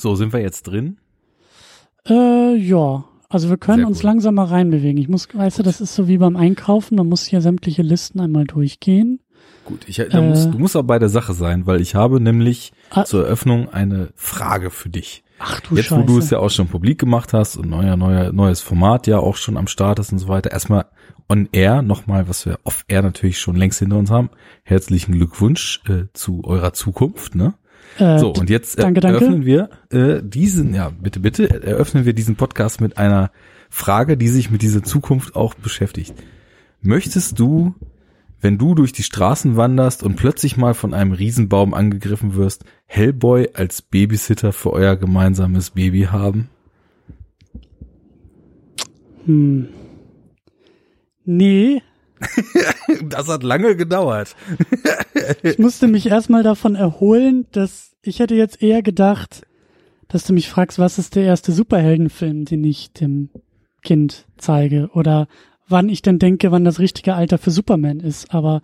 So, sind wir jetzt drin? Äh, ja. Also wir können Sehr uns gut. langsam mal reinbewegen. Ich muss, weißt du, das ist so wie beim Einkaufen, man muss hier sämtliche Listen einmal durchgehen. Gut, ich, da musst, Äh. du musst auch bei der Sache sein, weil ich habe nämlich Ah. zur Eröffnung eine Frage für dich. Ach du Jetzt, Scheiße. wo du es ja auch schon publik gemacht hast und neuer, neuer, neues Format ja auch schon am Start ist und so weiter. Erstmal on air nochmal, was wir off air natürlich schon längst hinter uns haben. Herzlichen Glückwunsch äh, zu eurer Zukunft, ne? Äh, So, und jetzt äh, danke, danke. eröffnen wir äh, diesen, ja, bitte, bitte, eröffnen wir diesen Podcast mit einer Frage, die sich mit dieser Zukunft auch beschäftigt. Möchtest du, wenn du durch die Straßen wanderst und plötzlich mal von einem Riesenbaum angegriffen wirst, Hellboy als Babysitter für euer gemeinsames Baby haben? hm. Nee, Das hat lange gedauert. ich musste mich erstmal davon erholen, dass ich hätte jetzt eher gedacht, dass du mich fragst, was ist der erste Superheldenfilm, den ich dem Kind zeige oder wann ich denn denke, wann das richtige Alter für Superman ist. Aber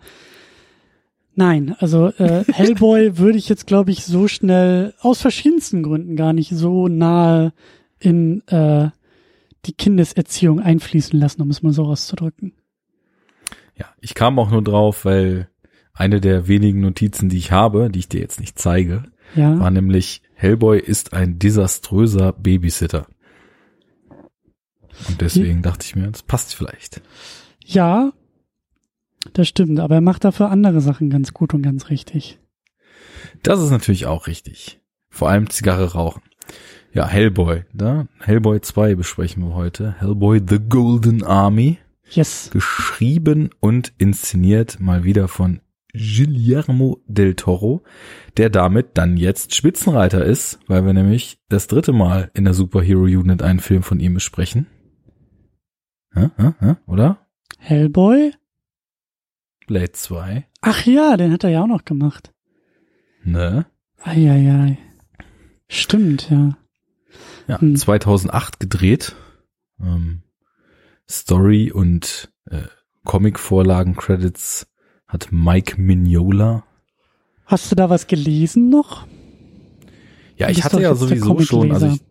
nein, also äh, Hellboy würde ich jetzt, glaube ich, so schnell aus verschiedensten Gründen gar nicht so nahe in äh, die Kindeserziehung einfließen lassen, um es mal so auszudrücken. Ja, ich kam auch nur drauf, weil eine der wenigen Notizen, die ich habe, die ich dir jetzt nicht zeige, Ja. war nämlich Hellboy ist ein desaströser Babysitter. Und deswegen dachte ich mir, das passt vielleicht. Ja, das stimmt, aber er macht dafür andere Sachen ganz gut und ganz richtig. Das ist natürlich auch richtig. Vor allem Zigarre rauchen. Ja, Hellboy, da Hellboy 2 besprechen wir heute. Hellboy The Golden Army, Yes. geschrieben und inszeniert mal wieder von Guillermo del Toro, der damit dann jetzt Spitzenreiter ist, weil wir nämlich das dritte Mal in der Superhero Unit einen Film von ihm besprechen. Hä? Hä? Hä? Oder? Hellboy? Blade 2. Ach ja, den hat er ja auch noch gemacht. Ne? Eieiei. Stimmt, ja. Ja, Hm. 2008 gedreht. Ähm, Story und äh, Comic-Vorlagen-Credits hat Mike Mignola. Hast du da was gelesen noch? Ja, ich hatte ja sowieso schon, also ich,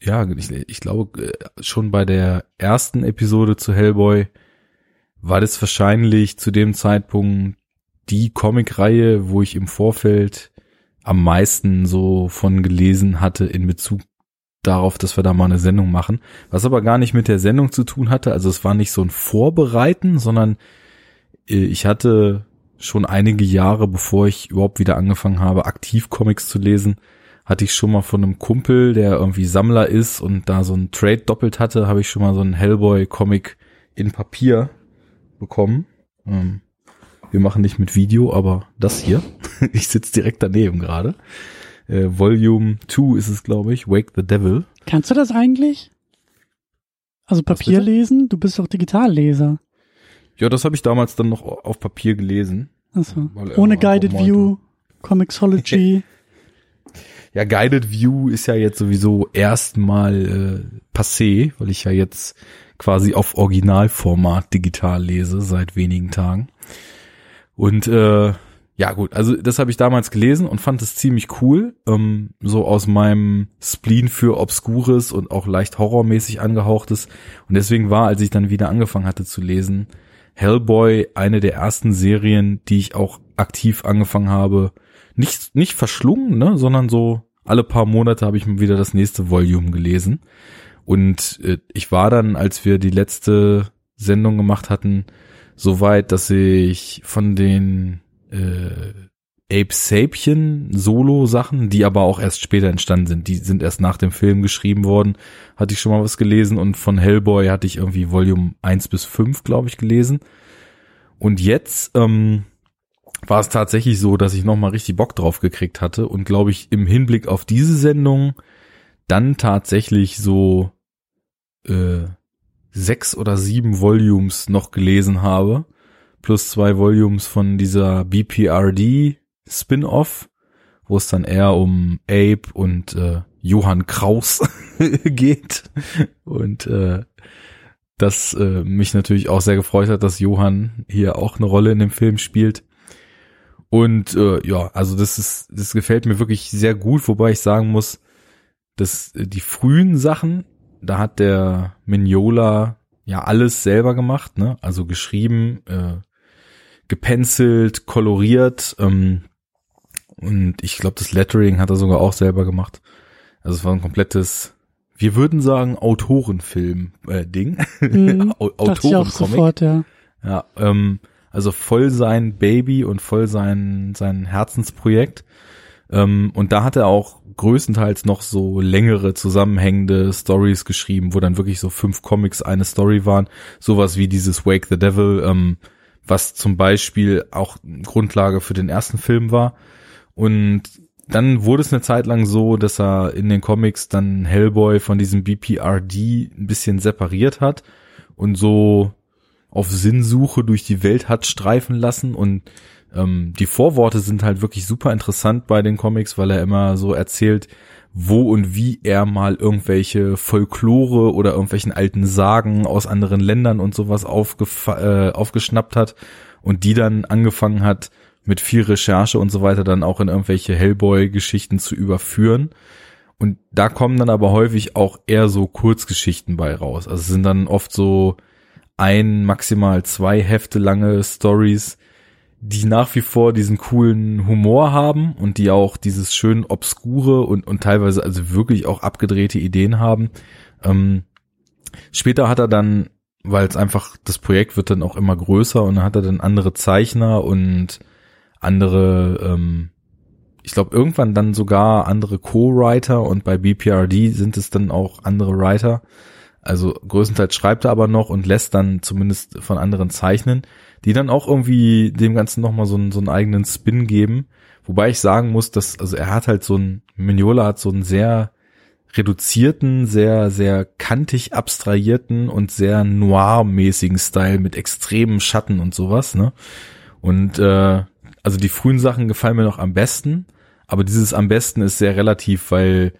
ja, ich, ich glaube äh, schon bei der ersten Episode zu Hellboy war das wahrscheinlich zu dem Zeitpunkt die Comicreihe, wo ich im Vorfeld am meisten so von gelesen hatte in Bezug darauf, dass wir da mal eine Sendung machen, was aber gar nicht mit der Sendung zu tun hatte. Also es war nicht so ein Vorbereiten, sondern ich hatte schon einige Jahre, bevor ich überhaupt wieder angefangen habe, aktiv Comics zu lesen, hatte ich schon mal von einem Kumpel, der irgendwie Sammler ist und da so ein Trade doppelt hatte, habe ich schon mal so einen Hellboy-Comic in Papier bekommen. Ähm, wir machen nicht mit Video, aber das hier. ich sitze direkt daneben gerade. Äh, Volume 2 ist es, glaube ich. Wake the Devil. Kannst du das eigentlich? Also Papier lesen? Du bist doch Digitalleser. Ja, das habe ich damals dann noch auf Papier gelesen. Er ohne Guided meinte- View, Comixology. Ja, Guided View ist ja jetzt sowieso erstmal äh, passé, weil ich ja jetzt quasi auf Originalformat digital lese seit wenigen Tagen. Und äh, ja gut, also das habe ich damals gelesen und fand es ziemlich cool. Ähm, so aus meinem Spleen für Obskures und auch leicht horrormäßig angehauchtes. Und deswegen war, als ich dann wieder angefangen hatte zu lesen, Hellboy eine der ersten Serien, die ich auch aktiv angefangen habe, nicht, nicht verschlungen, ne, sondern so alle paar Monate habe ich mir wieder das nächste Volume gelesen. Und äh, ich war dann, als wir die letzte Sendung gemacht hatten, so weit, dass ich von den äh, Ape Sapien Solo-Sachen, die aber auch erst später entstanden sind, die sind erst nach dem Film geschrieben worden, hatte ich schon mal was gelesen und von Hellboy hatte ich irgendwie Volume 1 bis 5, glaube ich, gelesen. Und jetzt ähm, war es tatsächlich so, dass ich nochmal richtig Bock drauf gekriegt hatte und glaube ich im Hinblick auf diese Sendung dann tatsächlich so äh, sechs oder sieben Volumes noch gelesen habe, plus zwei Volumes von dieser BPRD Spin-off, wo es dann eher um Ape und äh, Johann Kraus geht und äh, das äh, mich natürlich auch sehr gefreut hat, dass Johann hier auch eine Rolle in dem Film spielt. Und äh, ja, also das ist, das gefällt mir wirklich sehr gut, wobei ich sagen muss, das, die frühen Sachen, da hat der Mignola ja alles selber gemacht, ne? Also geschrieben, äh, gepencelt, koloriert, ähm, und ich glaube, das Lettering hat er sogar auch selber gemacht. Also es war ein komplettes, wir würden sagen, Autorenfilm-Ding. Äh, mhm, Autorencomic. Ja. ja, ähm, also voll sein Baby und voll sein, sein Herzensprojekt. Ähm, und da hat er auch größtenteils noch so längere zusammenhängende Stories geschrieben, wo dann wirklich so fünf Comics eine Story waren. Sowas wie dieses Wake the Devil, ähm, was zum Beispiel auch Grundlage für den ersten Film war. Und dann wurde es eine Zeit lang so, dass er in den Comics dann Hellboy von diesem BPRD ein bisschen separiert hat und so auf Sinnsuche durch die Welt hat streifen lassen. Und ähm, die Vorworte sind halt wirklich super interessant bei den Comics, weil er immer so erzählt, wo und wie er mal irgendwelche Folklore oder irgendwelchen alten Sagen aus anderen Ländern und sowas äh, aufgeschnappt hat und die dann angefangen hat, mit viel Recherche und so weiter dann auch in irgendwelche Hellboy-Geschichten zu überführen. Und da kommen dann aber häufig auch eher so Kurzgeschichten bei raus. Also es sind dann oft so ein, maximal zwei Hefte lange Stories, die nach wie vor diesen coolen Humor haben und die auch dieses schön obskure und, und teilweise also wirklich auch abgedrehte Ideen haben. Ähm, später hat er dann, weil es einfach, das Projekt wird dann auch immer größer und dann hat er dann andere Zeichner und andere, ähm, ich glaube irgendwann dann sogar andere Co-Writer und bei BPRD sind es dann auch andere Writer. Also größtenteils schreibt er aber noch und lässt dann zumindest von anderen zeichnen, die dann auch irgendwie dem Ganzen nochmal so einen, so einen eigenen Spin geben. Wobei ich sagen muss, dass, also er hat halt so ein, Mignola hat so einen sehr reduzierten, sehr, sehr kantig abstrahierten und sehr noir-mäßigen Style mit extremen Schatten und sowas, ne? Und äh, also die frühen Sachen gefallen mir noch am besten, aber dieses am besten ist sehr relativ, weil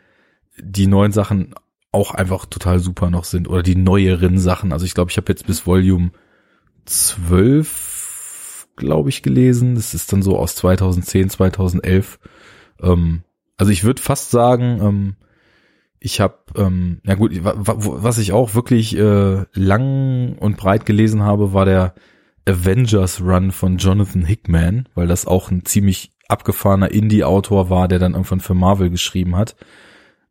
die neuen Sachen auch einfach total super noch sind oder die neueren Sachen. Also ich glaube, ich habe jetzt bis Volume 12, glaube ich, gelesen. Das ist dann so aus 2010, 2011. Ähm, also ich würde fast sagen, ähm, ich habe, ähm, ja gut, was ich auch wirklich äh, lang und breit gelesen habe, war der Avengers Run von Jonathan Hickman, weil das auch ein ziemlich abgefahrener Indie-Autor war, der dann irgendwann für Marvel geschrieben hat.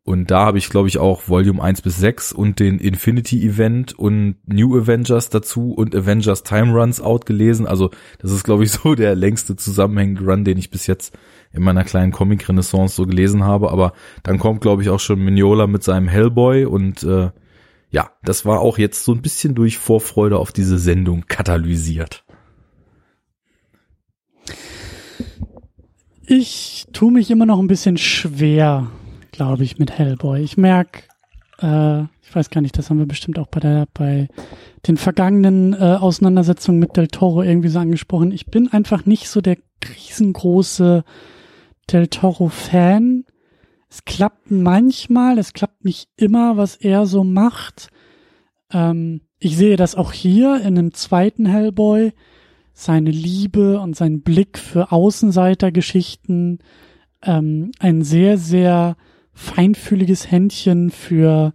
Und da habe ich, glaube ich, auch Volume 1 bis 6 und den Infinity Event und New Avengers dazu und Avengers Time Runs Out gelesen. Also das ist, glaube ich, so der längste zusammenhängende Run, den ich bis jetzt in meiner kleinen Comic-Renaissance so gelesen habe. Aber dann kommt, glaube ich, auch schon Mignola mit seinem Hellboy und äh, ja, das war auch jetzt so ein bisschen durch Vorfreude auf diese Sendung katalysiert. Ich tue mich immer noch ein bisschen schwer, glaube ich, mit Hellboy. Ich merke, äh, ich weiß gar nicht, das haben wir bestimmt auch bei der, bei den vergangenen äh, Auseinandersetzungen mit Del Toro irgendwie so angesprochen. Ich bin einfach nicht so der riesengroße Del Toro-Fan es klappt manchmal, es klappt nicht immer, was er so macht. Ähm, ich sehe das auch hier in einem zweiten Hellboy, seine Liebe und sein Blick für Außenseitergeschichten, ähm, ein sehr, sehr feinfühliges Händchen für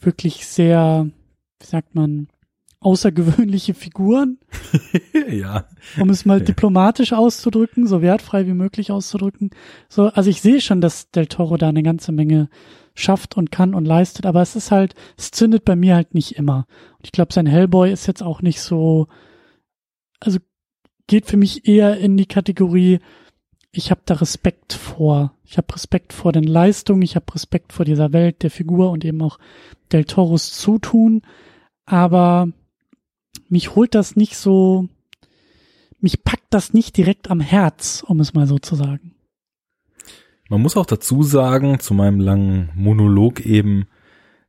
wirklich sehr, wie sagt man, außergewöhnliche Figuren. ja. Um es mal ja. diplomatisch auszudrücken, so wertfrei wie möglich auszudrücken. So, also ich sehe schon, dass Del Toro da eine ganze Menge schafft und kann und leistet, aber es ist halt, es zündet bei mir halt nicht immer. Und ich glaube, sein Hellboy ist jetzt auch nicht so, also geht für mich eher in die Kategorie, ich habe da Respekt vor. Ich habe Respekt vor den Leistungen, ich habe Respekt vor dieser Welt, der Figur und eben auch Del Toros Zutun. Aber mich holt das nicht so, mich packt das nicht direkt am Herz, um es mal so zu sagen. Man muss auch dazu sagen, zu meinem langen Monolog eben,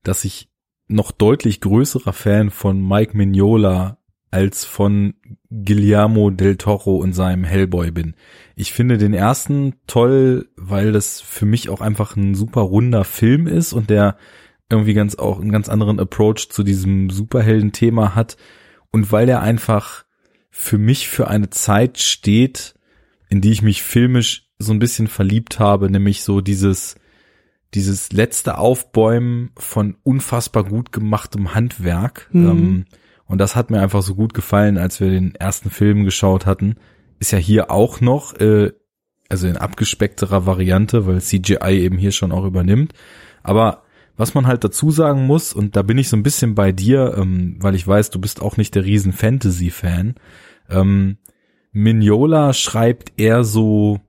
dass ich noch deutlich größerer Fan von Mike Mignola als von Guillermo del Toro und seinem Hellboy bin. Ich finde den ersten toll, weil das für mich auch einfach ein super runder Film ist und der irgendwie ganz auch einen ganz anderen Approach zu diesem Superhelden-Thema hat und weil er einfach für mich für eine Zeit steht, in die ich mich filmisch so ein bisschen verliebt habe, nämlich so dieses dieses letzte Aufbäumen von unfassbar gut gemachtem Handwerk. Mhm. Ähm, und das hat mir einfach so gut gefallen, als wir den ersten Film geschaut hatten. Ist ja hier auch noch, äh, also in abgespeckterer Variante, weil CGI eben hier schon auch übernimmt. Aber was man halt dazu sagen muss, und da bin ich so ein bisschen bei dir, ähm, weil ich weiß, du bist auch nicht der riesen Fantasy-Fan. Ähm, Mignola schreibt eher so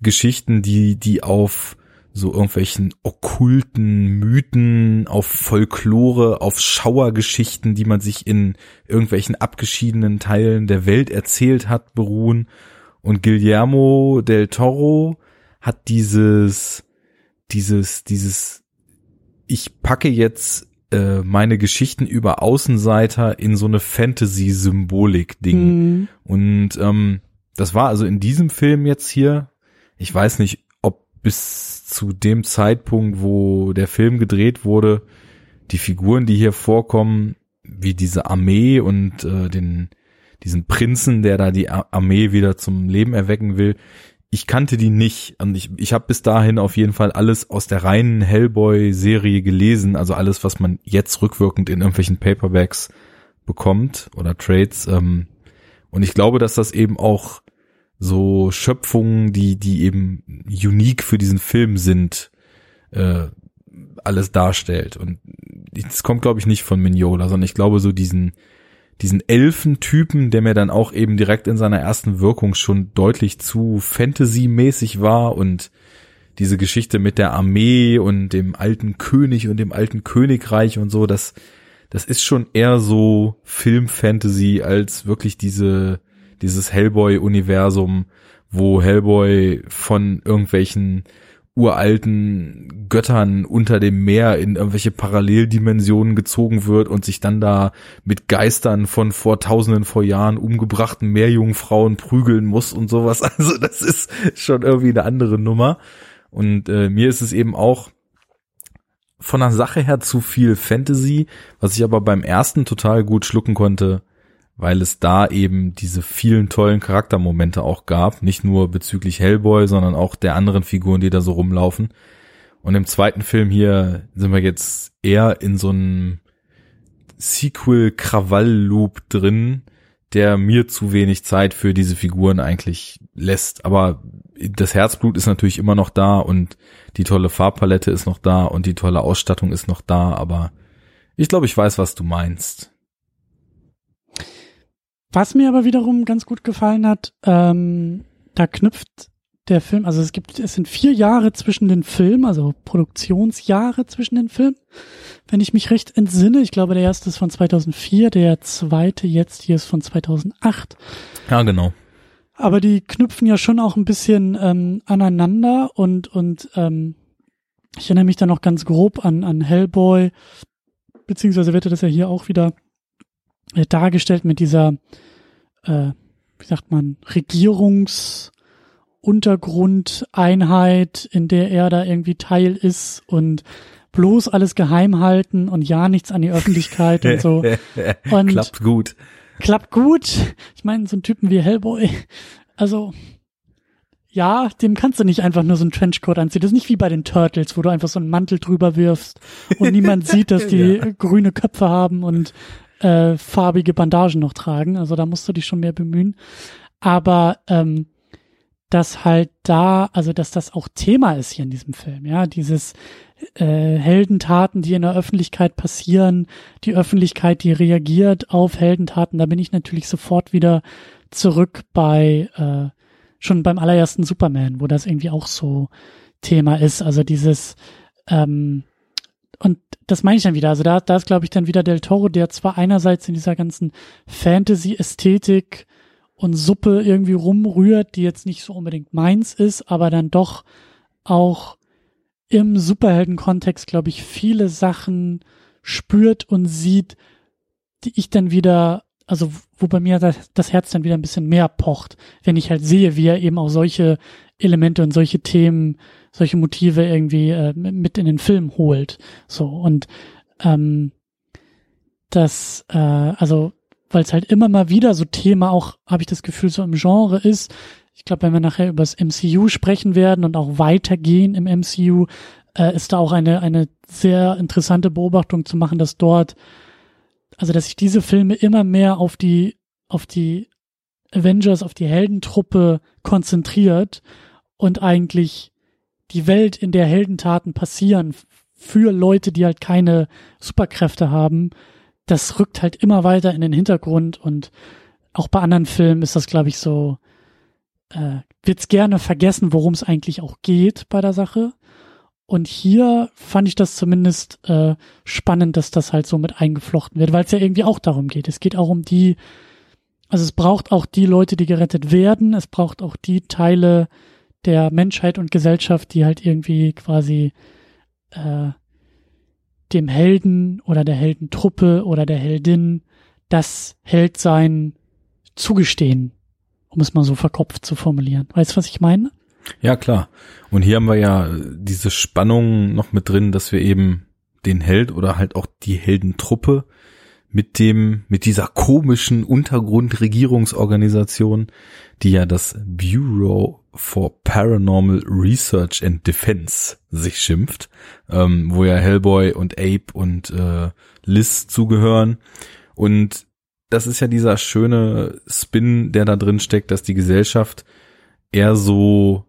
Geschichten, die, die auf so irgendwelchen okkulten Mythen, auf Folklore, auf Schauergeschichten, die man sich in irgendwelchen abgeschiedenen Teilen der Welt erzählt hat, beruhen. Und Guillermo del Toro hat dieses, dieses, dieses, ich packe jetzt äh, meine Geschichten über Außenseiter in so eine Fantasy-Symbolik-Ding. Mhm. Und ähm, das war also in diesem Film jetzt hier, ich weiß nicht, ob bis zu dem Zeitpunkt, wo der Film gedreht wurde, die Figuren, die hier vorkommen, wie diese Armee und äh, den diesen Prinzen, der da die Ar- Armee wieder zum Leben erwecken will, ich kannte die nicht und ich, ich habe bis dahin auf jeden Fall alles aus der reinen Hellboy-Serie gelesen, also alles, was man jetzt rückwirkend in irgendwelchen Paperbacks bekommt oder Trades. Ähm, und ich glaube, dass das eben auch so Schöpfungen, die, die eben unique für diesen Film sind, äh, alles darstellt. Und das kommt, glaube ich, nicht von Mignola, sondern ich glaube so diesen, diesen Elfentypen, der mir dann auch eben direkt in seiner ersten Wirkung schon deutlich zu Fantasy-mäßig war und diese Geschichte mit der Armee und dem alten König und dem alten Königreich und so, das, das ist schon eher so Film-Fantasy als wirklich diese, dieses Hellboy-Universum, wo Hellboy von irgendwelchen uralten Göttern unter dem Meer in irgendwelche Paralleldimensionen gezogen wird und sich dann da mit Geistern von vor tausenden vor Jahren umgebrachten Meerjungfrauen prügeln muss und sowas. Also das ist schon irgendwie eine andere Nummer. Und äh, mir ist es eben auch von der Sache her zu viel Fantasy, was ich aber beim ersten total gut schlucken konnte, weil es da eben diese vielen tollen Charaktermomente auch gab, nicht nur bezüglich Hellboy, sondern auch der anderen Figuren, die da so rumlaufen. Und im zweiten Film hier sind wir jetzt eher in so einem Sequel-Krawall-Loop drin, der mir zu wenig Zeit für diese Figuren eigentlich lässt. Aber das Herzblut ist natürlich immer noch da und die tolle Farbpalette ist noch da und die tolle Ausstattung ist noch da, aber ich glaube, ich weiß, was du meinst. Was mir aber wiederum ganz gut gefallen hat, ähm, da knüpft der Film, also es gibt, es sind vier Jahre zwischen den Filmen, also Produktionsjahre zwischen den Filmen, wenn ich mich recht entsinne. Ich glaube, der erste ist von 2004, der zweite jetzt hier ist von 2008. Ja, genau. Aber die knüpfen ja schon auch ein bisschen ähm, aneinander und und ähm, ich erinnere mich da noch ganz grob an an Hellboy, beziehungsweise wird das ja hier auch wieder äh, dargestellt mit dieser, äh, wie sagt man, Regierungsuntergrundeinheit, in der er da irgendwie Teil ist und bloß alles geheim halten und ja nichts an die Öffentlichkeit und so. Und Klappt gut. klappt gut. Ich meine, so ein Typen wie Hellboy, also ja, dem kannst du nicht einfach nur so einen Trenchcoat anziehen. Das ist nicht wie bei den Turtles, wo du einfach so einen Mantel drüber wirfst und niemand sieht, dass die Ja. grüne Köpfe haben und äh, farbige Bandagen noch tragen. Also da musst du dich schon mehr bemühen. Aber ähm, dass halt da, also dass das auch Thema ist hier in diesem Film, ja, dieses äh, Heldentaten, die in der Öffentlichkeit passieren, die Öffentlichkeit, die reagiert auf Heldentaten, da bin ich natürlich sofort wieder zurück bei äh, schon beim allerersten Superman, wo das irgendwie auch so Thema ist. Also dieses ähm, und das meine ich dann wieder. Also da, da ist, glaube ich, dann wieder Del Toro, der zwar einerseits in dieser ganzen Fantasy-Ästhetik und Suppe irgendwie rumrührt, die jetzt nicht so unbedingt meins ist, aber dann doch auch im Superhelden-Kontext, glaube ich, viele Sachen spürt und sieht, die ich dann wieder, also wo bei mir das, das Herz dann wieder ein bisschen mehr pocht, wenn ich halt sehe, wie er eben auch solche Elemente und solche Themen, solche Motive irgendwie äh, mit in den Film holt. So und ähm, das, äh, also weil es halt immer mal wieder so Thema auch, habe ich das Gefühl, so im Genre ist. Ich glaube, wenn wir nachher über das MCU sprechen werden und auch weitergehen im MCU, äh, ist da auch eine, eine sehr interessante Beobachtung zu machen, dass dort, also dass sich diese Filme immer mehr auf die, auf die Avengers, auf die Heldentruppe konzentriert und eigentlich die Welt, in der Heldentaten passieren, für Leute, die halt keine Superkräfte haben, das rückt halt immer weiter in den Hintergrund und auch bei anderen Filmen ist das, glaube ich, so, äh, wird's gerne vergessen, worum es eigentlich auch geht bei der Sache. Und hier fand ich das zumindest äh, spannend, dass das halt so mit eingeflochten wird, weil es ja irgendwie auch darum geht. Es geht auch um die, also es braucht auch die Leute, die gerettet werden. Es braucht auch die Teile der Menschheit und Gesellschaft, die halt irgendwie quasi äh, dem Helden oder der Heldentruppe oder der Heldin das Heldsein zugestehen, um es mal so verkopft zu formulieren. Weißt du, was ich meine? Ja, klar. Und hier haben wir ja diese Spannung noch mit drin, dass wir eben den Held oder halt auch die Heldentruppe mit dem, mit dieser komischen Untergrundregierungsorganisation, die ja das Bureau for Paranormal Research and Defense sich schimpft, ähm, wo ja Hellboy und Ape und äh, Liz zugehören. Und das ist ja dieser schöne Spin, der da drin steckt, dass die Gesellschaft eher so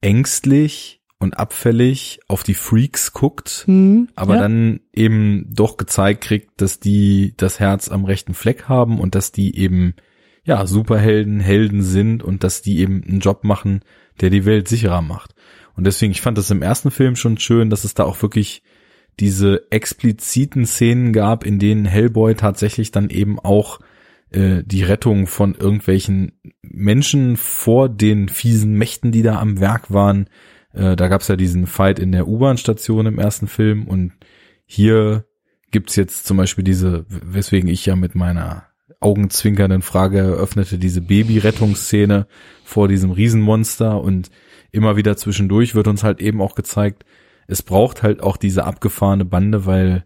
ängstlich und abfällig auf die Freaks guckt, mhm, aber ja. dann eben doch gezeigt kriegt, dass die das Herz am rechten Fleck haben und dass die eben ja Superhelden, Helden sind und dass die eben einen Job machen, der die Welt sicherer macht. Und deswegen, ich fand das im ersten Film schon schön, dass es da auch wirklich diese expliziten Szenen gab, in denen Hellboy tatsächlich dann eben auch äh, die Rettung von irgendwelchen Menschen vor den fiesen Mächten, die da am Werk waren. Äh, da gab's ja diesen Fight in der U-Bahn-Station im ersten Film und hier gibt's jetzt zum Beispiel diese, weswegen ich ja mit meiner augenzwinkernden Frage eröffnete, diese Baby-Rettungsszene vor diesem Riesenmonster und immer wieder zwischendurch wird uns halt eben auch gezeigt, es braucht halt auch diese abgefahrene Bande, weil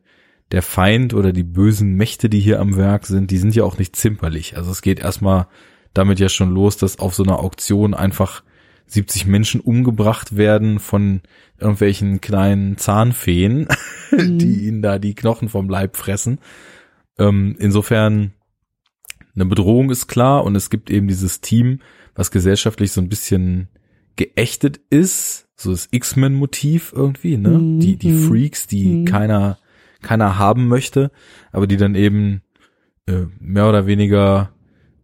der Feind oder die bösen Mächte, die hier am Werk sind, die sind ja auch nicht zimperlich. Also es geht erstmal damit ja schon los, dass auf so einer Auktion einfach 70 Menschen umgebracht werden von irgendwelchen kleinen Zahnfeen, mhm. die ihnen da die Knochen vom Leib fressen. Ähm, insofern eine Bedrohung ist klar und es gibt eben dieses Team, was gesellschaftlich so ein bisschen geächtet ist, so das X-Men-Motiv irgendwie, ne? Mhm. Die, die. Freaks, die mhm. keiner keiner haben möchte, aber die dann eben äh, mehr oder weniger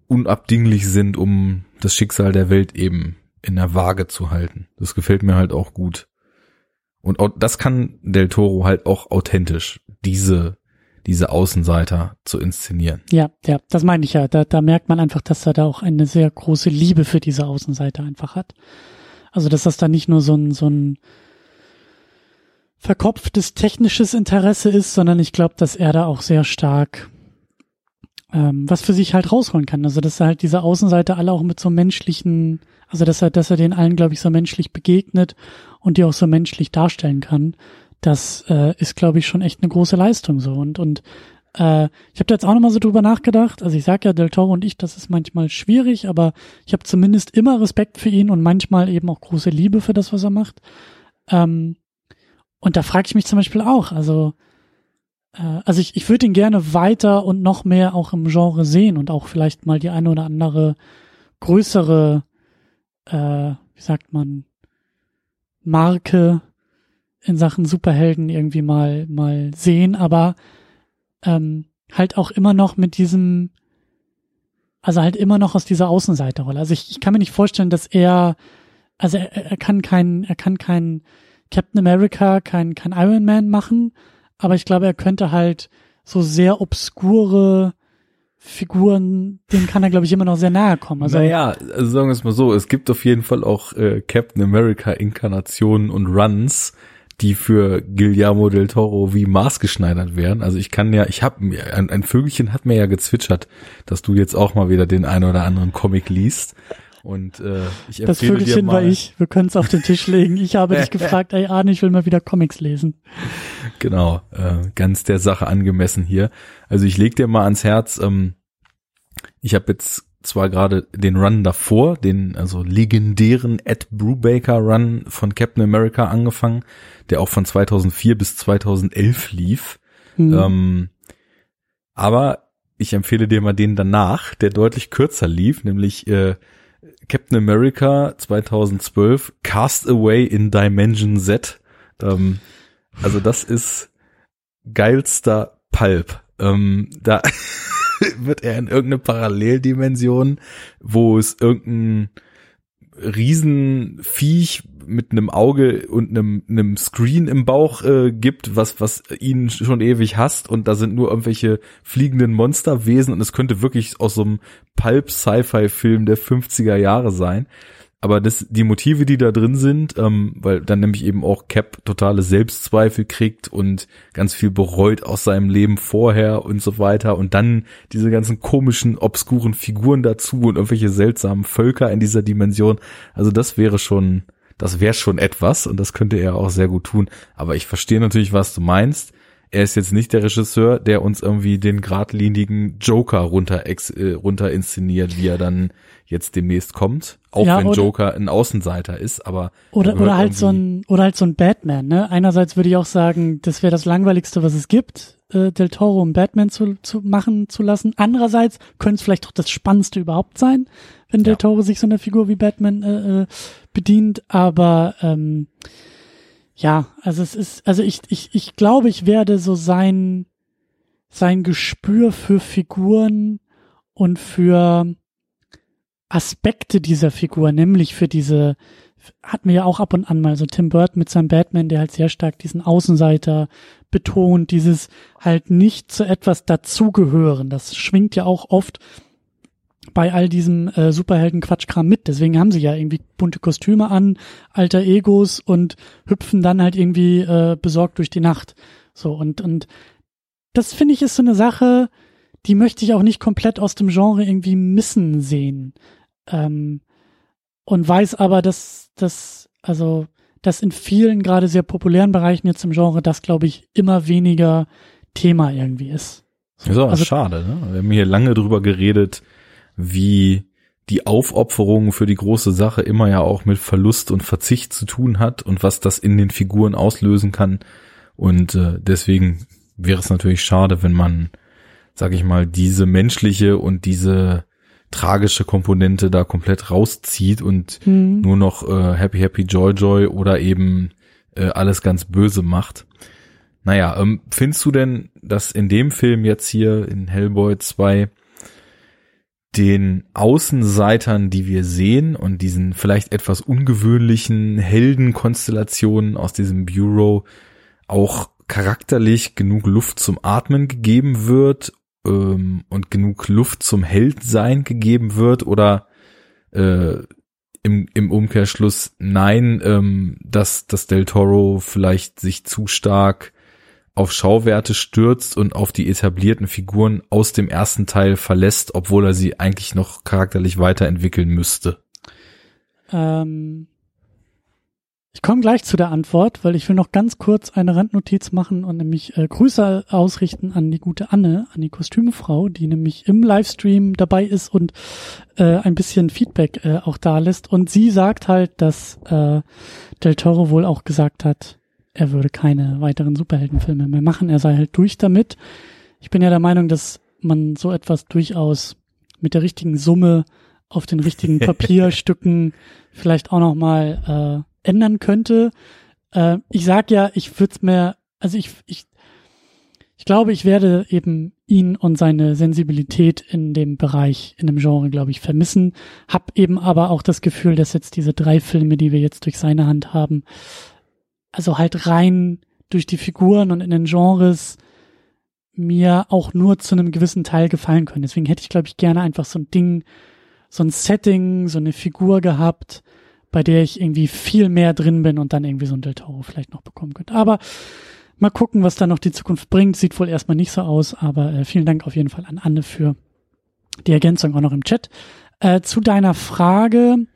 unabdinglich sind, um das Schicksal der Welt eben in der Waage zu halten. Das gefällt mir halt auch gut. Und auch, das kann Del Toro halt auch authentisch, diese, diese Außenseiter zu inszenieren. Ja, ja, das meine ich ja. Da, da merkt man einfach, dass er da auch eine sehr große Liebe für diese Außenseiter einfach hat. Also, dass das da nicht nur so ein, so ein verkopftes technisches Interesse ist, sondern ich glaube, dass er da auch sehr stark ähm, was für sich halt rausholen kann. Also dass er halt diese Außenseite alle auch mit so menschlichen, also dass er, dass er den allen, glaube ich, so menschlich begegnet und die auch so menschlich darstellen kann. Das äh, ist, glaube ich, schon echt eine große Leistung so. Und, und äh, ich habe da jetzt auch nochmal so drüber nachgedacht. Also ich sag ja, Del Toro und ich, das ist manchmal schwierig, aber ich habe zumindest immer Respekt für ihn und manchmal eben auch große Liebe für das, was er macht. Ähm, und da frage ich mich zum Beispiel auch, also, äh, also ich, ich würde ihn gerne weiter und noch mehr auch im Genre sehen und auch vielleicht mal die eine oder andere größere, äh, wie sagt man, Marke in Sachen Superhelden irgendwie mal, mal sehen, aber ähm, halt auch immer noch mit diesem, also halt immer noch aus dieser Außenseiterrolle. Also ich, ich kann mir nicht vorstellen, dass er, also er, er kann kein, er kann kein Captain America kein, kein Iron Man machen, aber ich glaube, er könnte halt so sehr obskure Figuren, denen kann er, glaube ich, immer noch sehr nahe kommen. Also, naja, also sagen wir es mal so, es gibt auf jeden Fall auch äh, Captain America Inkarnationen und Runs, die für Guillermo del Toro wie maßgeschneidert wären. Also ich kann ja, ich habe mir, ein, ein Vögelchen hat mir ja gezwitschert, dass du jetzt auch mal wieder den einen oder anderen Comic liest. Und äh, ich empfehle Das Vögelchen war ich. Wir können es auf den Tisch legen. Ich habe dich gefragt, ey Arne, ich will mal wieder Comics lesen. Genau, äh, ganz der Sache angemessen hier. Also ich leg dir mal ans Herz, ähm, ich habe jetzt zwar gerade den Run davor, den also legendären Ed Brubaker Run von Captain America angefangen, der auch von 2004 bis 2011 lief. Mhm. Ähm, aber ich empfehle dir mal den danach, der deutlich kürzer lief, nämlich äh, Captain America 2012 Cast Away in Dimension Z. Ähm, also das ist geilster Pulp. Ähm, da wird er in irgendeine Paralleldimension, wo es irgendein Riesenviech mit einem Auge und einem, einem Screen im Bauch äh, gibt, was, was ihn schon ewig hasst. Und da sind nur irgendwelche fliegenden Monsterwesen. Und es könnte wirklich aus so einem Pulp-Sci-Fi-Film der 50er Jahre sein aber das, die Motive, die da drin sind, ähm, weil dann nämlich eben auch Cap totale Selbstzweifel kriegt und ganz viel bereut aus seinem Leben vorher und so weiter und dann diese ganzen komischen, obskuren Figuren dazu und irgendwelche seltsamen Völker in dieser Dimension. Also das wäre schon, das wäre schon etwas und das könnte er auch sehr gut tun. Aber ich verstehe natürlich, was du meinst er ist jetzt nicht der Regisseur, der uns irgendwie den geradlinigen Joker runter, ex, äh, runter inszeniert, wie er dann jetzt demnächst kommt. Auch ja, wenn oder, Joker ein Außenseiter ist, aber. Oder, oder halt so ein, oder halt so ein Batman, ne? Einerseits würde ich auch sagen, das wäre das langweiligste, was es gibt, äh, Del Toro um Batman zu, zu machen zu lassen. Andererseits könnte es vielleicht doch das Spannendste überhaupt sein, wenn Del Toro sich so eine Figur wie Batman äh, äh, bedient, aber, ähm, ja, also es ist, also ich, ich, ich glaube, ich werde so sein, sein Gespür für Figuren und für Aspekte dieser Figur, nämlich für diese, hatten wir ja auch ab und an mal so Tim Burton mit seinem Batman, der halt sehr stark diesen Außenseiter betont, dieses halt nicht zu etwas dazugehören. Das schwingt ja auch oft bei all diesem äh, Superhelden-Quatschkram mit. Deswegen haben sie ja irgendwie bunte Kostüme an, alter Egos und hüpfen dann halt irgendwie äh, besorgt durch die Nacht. So, und, und das finde ich ist so eine Sache, die möchte ich auch nicht komplett aus dem Genre irgendwie missen sehen. Ähm, und weiß aber, dass das, also, dass in vielen gerade sehr populären Bereichen jetzt im Genre das, glaube ich, immer weniger Thema irgendwie ist. So, ist aber also, schade, ne? Wir haben hier lange drüber geredet, wie die Aufopferung für die große Sache immer ja auch mit Verlust und Verzicht zu tun hat und was das in den Figuren auslösen kann. Und äh, deswegen wäre es natürlich schade, wenn man, sag ich mal, diese menschliche und diese tragische Komponente da komplett rauszieht und mhm. nur noch äh, Happy Happy Joy Joy oder eben äh, alles ganz böse macht. Naja, ähm, findest du denn, dass in dem Film jetzt hier in Hellboy 2 den Außenseitern, die wir sehen und diesen vielleicht etwas ungewöhnlichen Heldenkonstellationen aus diesem Bureau auch charakterlich genug Luft zum Atmen gegeben wird ähm, und genug Luft zum Heldsein gegeben wird oder äh, im, im Umkehrschluss nein, ähm, dass, dass Del Toro vielleicht sich zu stark auf Schauwerte stürzt und auf die etablierten Figuren aus dem ersten Teil verlässt, obwohl er sie eigentlich noch charakterlich weiterentwickeln müsste? Ähm, ich komme gleich zu der Antwort, weil ich will noch ganz kurz eine Randnotiz machen und nämlich äh, Grüße ausrichten an die gute Anne, an die Kostümefrau, die nämlich im Livestream dabei ist und äh, ein bisschen Feedback äh, auch da lässt. Und sie sagt halt, dass äh, Del Toro wohl auch gesagt hat, er würde keine weiteren Superheldenfilme mehr machen. Er sei halt durch damit. Ich bin ja der Meinung, dass man so etwas durchaus mit der richtigen Summe auf den richtigen Papierstücken vielleicht auch noch mal äh, ändern könnte. Äh, ich sag ja, ich würde es mir, also ich, ich, ich glaube, ich werde eben ihn und seine Sensibilität in dem Bereich, in dem Genre, glaube ich, vermissen. Hab eben aber auch das Gefühl, dass jetzt diese drei Filme, die wir jetzt durch seine Hand haben, also halt rein durch die Figuren und in den Genres mir auch nur zu einem gewissen Teil gefallen können. Deswegen hätte ich, glaube ich, gerne einfach so ein Ding, so ein Setting, so eine Figur gehabt, bei der ich irgendwie viel mehr drin bin und dann irgendwie so ein Del Toro vielleicht noch bekommen könnte. Aber mal gucken, was da noch die Zukunft bringt. Sieht wohl erstmal nicht so aus, aber äh, vielen Dank auf jeden Fall an Anne für die Ergänzung auch noch im Chat. Äh, zu deiner Frage,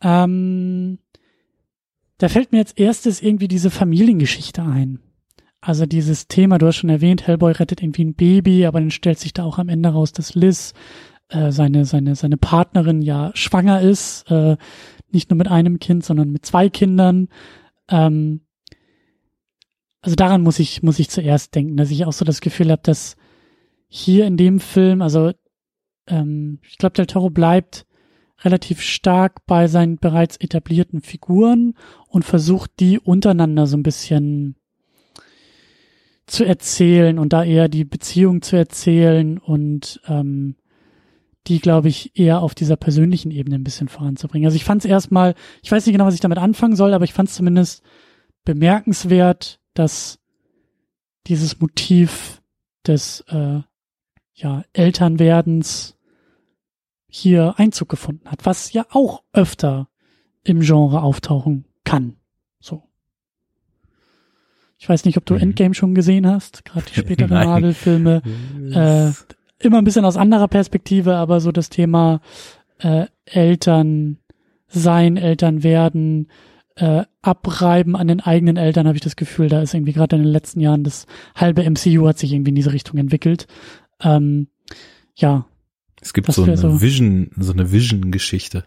ähm, da fällt mir als erstes irgendwie diese Familiengeschichte ein. Also dieses Thema, du hast schon erwähnt, Hellboy rettet irgendwie ein Baby, aber dann stellt sich da auch am Ende raus, dass Liz äh, seine, seine, seine Partnerin ja schwanger ist, äh, nicht nur mit einem Kind, sondern mit zwei Kindern. Ähm, also daran muss ich, muss ich zuerst denken, dass ich auch so das Gefühl habe, dass hier in dem Film, also ähm, ich glaube, Del Toro bleibt relativ stark bei seinen bereits etablierten Figuren und versucht die untereinander so ein bisschen zu erzählen und da eher die Beziehung zu erzählen und ähm, die, glaube ich, eher auf dieser persönlichen Ebene ein bisschen voranzubringen. Also ich fand es erstmal, ich weiß nicht genau, was ich damit anfangen soll, aber ich fand es zumindest bemerkenswert, dass dieses Motiv des äh, ja, Elternwerdens hier Einzug gefunden hat, was ja auch öfter im Genre auftauchen kann. So. Ich weiß nicht, ob du mhm. Endgame schon gesehen hast, gerade die späteren Marvel-Filme. Äh, immer ein bisschen aus anderer Perspektive, aber so das Thema äh, Eltern sein, Eltern werden, äh, abreiben an den eigenen Eltern, habe ich das Gefühl, da ist irgendwie gerade in den letzten Jahren das halbe MCU hat sich irgendwie in diese Richtung entwickelt. Ähm, ja, es gibt so eine so Vision, so eine Vision-Geschichte,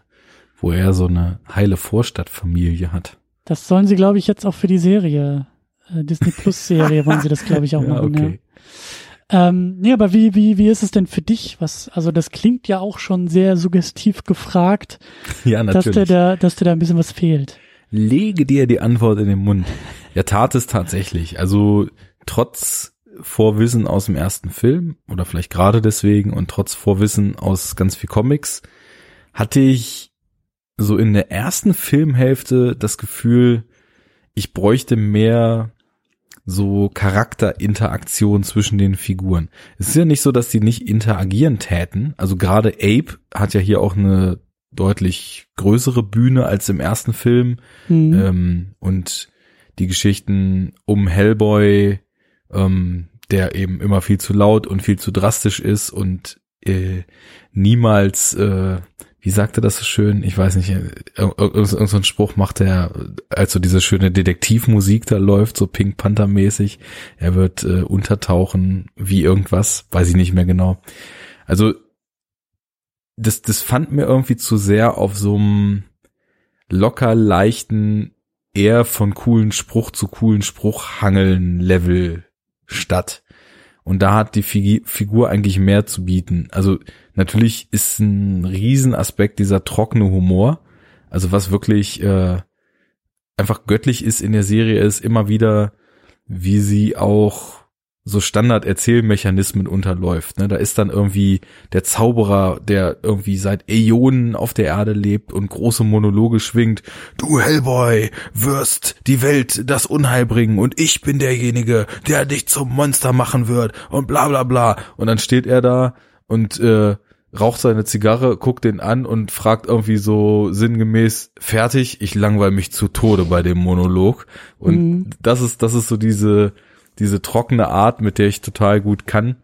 wo er so eine heile Vorstadtfamilie hat. Das sollen sie, glaube ich, jetzt auch für die Serie, äh, Disney Plus Serie, wollen sie das, glaube ich, auch ja, machen. Okay. Ja. Ähm, nee, aber wie, wie, wie ist es denn für dich? Was, also das klingt ja auch schon sehr suggestiv gefragt, ja, natürlich. dass dir da, dass dir da ein bisschen was fehlt. Lege dir die Antwort in den Mund. Er tat es tatsächlich. Also trotz Vorwissen aus dem ersten Film oder vielleicht gerade deswegen und trotz Vorwissen aus ganz viel Comics hatte ich so in der ersten Filmhälfte das Gefühl, ich bräuchte mehr so Charakterinteraktion zwischen den Figuren. Es ist ja nicht so, dass die nicht interagieren täten. Also gerade Ape hat ja hier auch eine deutlich größere Bühne als im ersten Film. Mhm. Ähm, und die Geschichten um Hellboy, ähm, der eben immer viel zu laut und viel zu drastisch ist und äh, niemals, äh, wie sagte das so schön, ich weiß nicht, irgendein so Spruch macht er, als so diese schöne Detektivmusik da läuft, so Pink Panther mäßig, er wird äh, untertauchen wie irgendwas, weiß ich nicht mehr genau. Also das, das fand mir irgendwie zu sehr auf so einem locker leichten, eher von coolen Spruch zu coolen Spruch hangeln Level statt. Und da hat die Figur eigentlich mehr zu bieten. Also natürlich ist ein Riesenaspekt dieser trockene Humor. Also was wirklich äh, einfach göttlich ist in der Serie, ist immer wieder, wie sie auch so Standard-Erzählmechanismen unterläuft. Ne? Da ist dann irgendwie der Zauberer, der irgendwie seit Äonen auf der Erde lebt und große Monologe schwingt. Du Hellboy wirst die Welt das Unheil bringen und ich bin derjenige, der dich zum Monster machen wird und bla bla bla. Und dann steht er da und äh, raucht seine Zigarre, guckt den an und fragt irgendwie so sinngemäß, fertig, ich langweil mich zu Tode bei dem Monolog. Und mhm. das ist, das ist so diese, diese trockene Art, mit der ich total gut kann.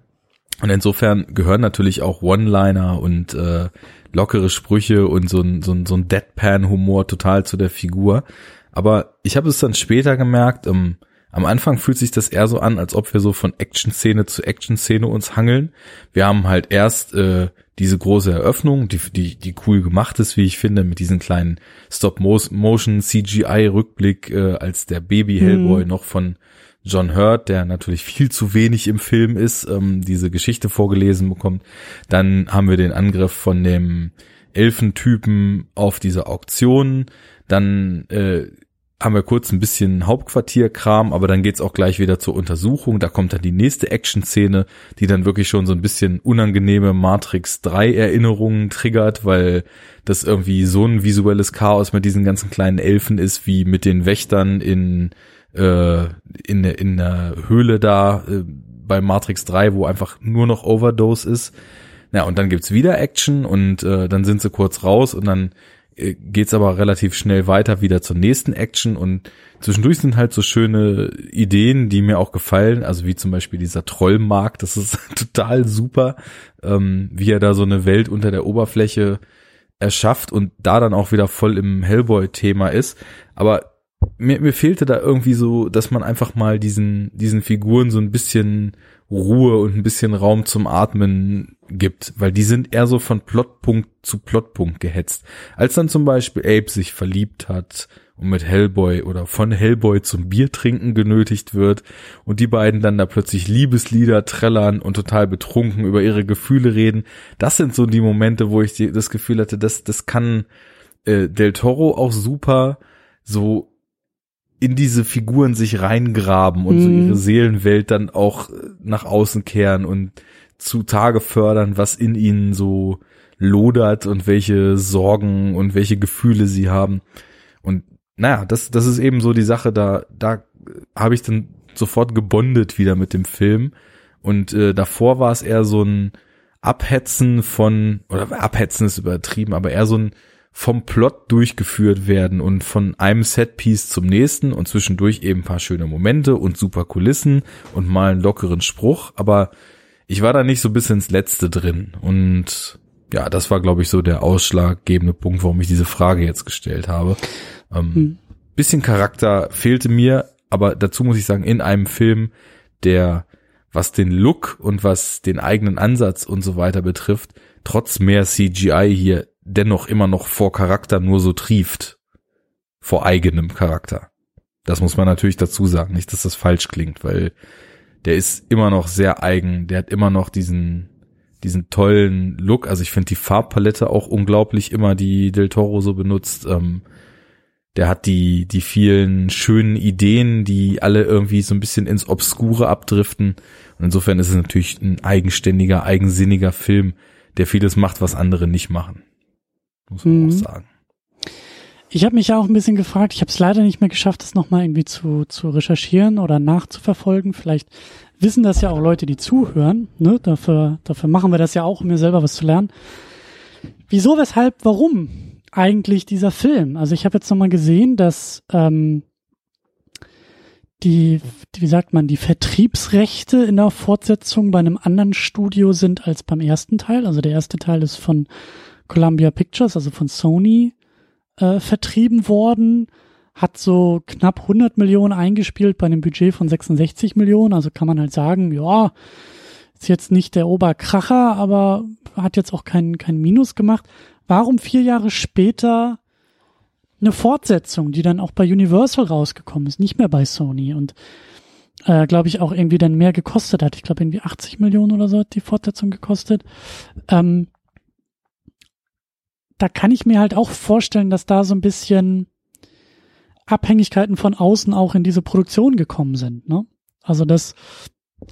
Und insofern gehören natürlich auch One-Liner und äh, lockere Sprüche und so ein, so ein, so ein Deadpan-Humor total zu der Figur. Aber ich habe es dann später gemerkt, ähm, am Anfang fühlt sich das eher so an, als ob wir so von Action-Szene zu Action-Szene uns hangeln. Wir haben halt erst äh, diese große Eröffnung, die, die, die cool gemacht ist, wie ich finde, mit diesen kleinen Stop-Motion CGI-Rückblick, äh, als der Baby-Hellboy hm. noch von John Hurt, der natürlich viel zu wenig im Film ist, ähm, diese Geschichte vorgelesen bekommt. Dann haben wir den Angriff von dem Elfentypen auf diese Auktion. Dann äh, haben wir kurz ein bisschen Hauptquartierkram, aber dann geht's auch gleich wieder zur Untersuchung. Da kommt dann die nächste Action-Szene, die dann wirklich schon so ein bisschen unangenehme Matrix 3 Erinnerungen triggert, weil das irgendwie so ein visuelles Chaos mit diesen ganzen kleinen Elfen ist, wie mit den Wächtern in äh, in, in der Höhle da äh, bei Matrix 3, wo einfach nur noch Overdose ist. Ja, und dann gibt's wieder Action und äh, dann sind sie kurz raus und dann äh, geht's aber relativ schnell weiter wieder zur nächsten Action und zwischendurch sind halt so schöne Ideen, die mir auch gefallen, also wie zum Beispiel dieser Trollmarkt, das ist total super, ähm, wie er da so eine Welt unter der Oberfläche erschafft und da dann auch wieder voll im Hellboy-Thema ist. Aber mir, mir fehlte da irgendwie so, dass man einfach mal diesen, diesen Figuren so ein bisschen Ruhe und ein bisschen Raum zum Atmen gibt, weil die sind eher so von Plotpunkt zu Plotpunkt gehetzt. Als dann zum Beispiel Abe sich verliebt hat und mit Hellboy oder von Hellboy zum Biertrinken genötigt wird und die beiden dann da plötzlich Liebeslieder trällern und total betrunken über ihre Gefühle reden, das sind so die Momente, wo ich das Gefühl hatte, das, das kann äh, Del Toro auch super so in diese Figuren sich reingraben und mhm. so ihre Seelenwelt dann auch nach außen kehren und zu Tage fördern, was in ihnen so lodert und welche Sorgen und welche Gefühle sie haben. Und naja, das, das ist eben so die Sache, da, da habe ich dann sofort gebondet wieder mit dem Film. Und äh, davor war es eher so ein Abhetzen von, oder Abhetzen ist übertrieben, aber eher so ein vom Plot durchgeführt werden und von einem Setpiece zum nächsten und zwischendurch eben ein paar schöne Momente und super Kulissen und mal einen lockeren Spruch, aber ich war da nicht so bis ins Letzte drin und ja, das war glaube ich so der ausschlaggebende Punkt, warum ich diese Frage jetzt gestellt habe. Ähm, hm. Bisschen Charakter fehlte mir, aber dazu muss ich sagen, in einem Film, der was den Look und was den eigenen Ansatz und so weiter betrifft, trotz mehr CGI hier dennoch immer noch vor Charakter nur so trieft. Vor eigenem Charakter. Das muss man natürlich dazu sagen. Nicht, dass das falsch klingt, weil der ist immer noch sehr eigen. Der hat immer noch diesen, diesen tollen Look. Also ich finde die Farbpalette auch unglaublich immer, die Del Toro so benutzt. Ähm, der hat die, die vielen schönen Ideen, die alle irgendwie so ein bisschen ins Obskure abdriften. Und insofern ist es natürlich ein eigenständiger, eigensinniger Film, der vieles macht, was andere nicht machen muss man mhm. auch sagen. Ich habe mich ja auch ein bisschen gefragt, ich habe es leider nicht mehr geschafft, das nochmal irgendwie zu, zu recherchieren oder nachzuverfolgen. Vielleicht wissen das ja auch Leute, die zuhören. Ne? Dafür, dafür machen wir das ja auch, um mir selber was zu lernen. Wieso, weshalb, warum eigentlich dieser Film? Also ich habe jetzt nochmal gesehen, dass ähm, die, wie sagt man, die Vertriebsrechte in der Fortsetzung bei einem anderen Studio sind als beim ersten Teil. Also der erste Teil ist von Columbia Pictures, also von Sony, äh, vertrieben worden. Hat so knapp 100 Millionen eingespielt bei einem Budget von 66 Millionen. Also kann man halt sagen, ja, ist jetzt nicht der Oberkracher, aber hat jetzt auch kein, kein Minus gemacht. Warum vier Jahre später eine Fortsetzung, die dann auch bei Universal rausgekommen ist, nicht mehr bei Sony und äh, glaube ich auch irgendwie dann mehr gekostet hat. Ich glaube irgendwie 80 Millionen oder so hat die Fortsetzung gekostet. Ähm, da kann ich mir halt auch vorstellen, dass da so ein bisschen Abhängigkeiten von außen auch in diese Produktion gekommen sind. Ne? Also das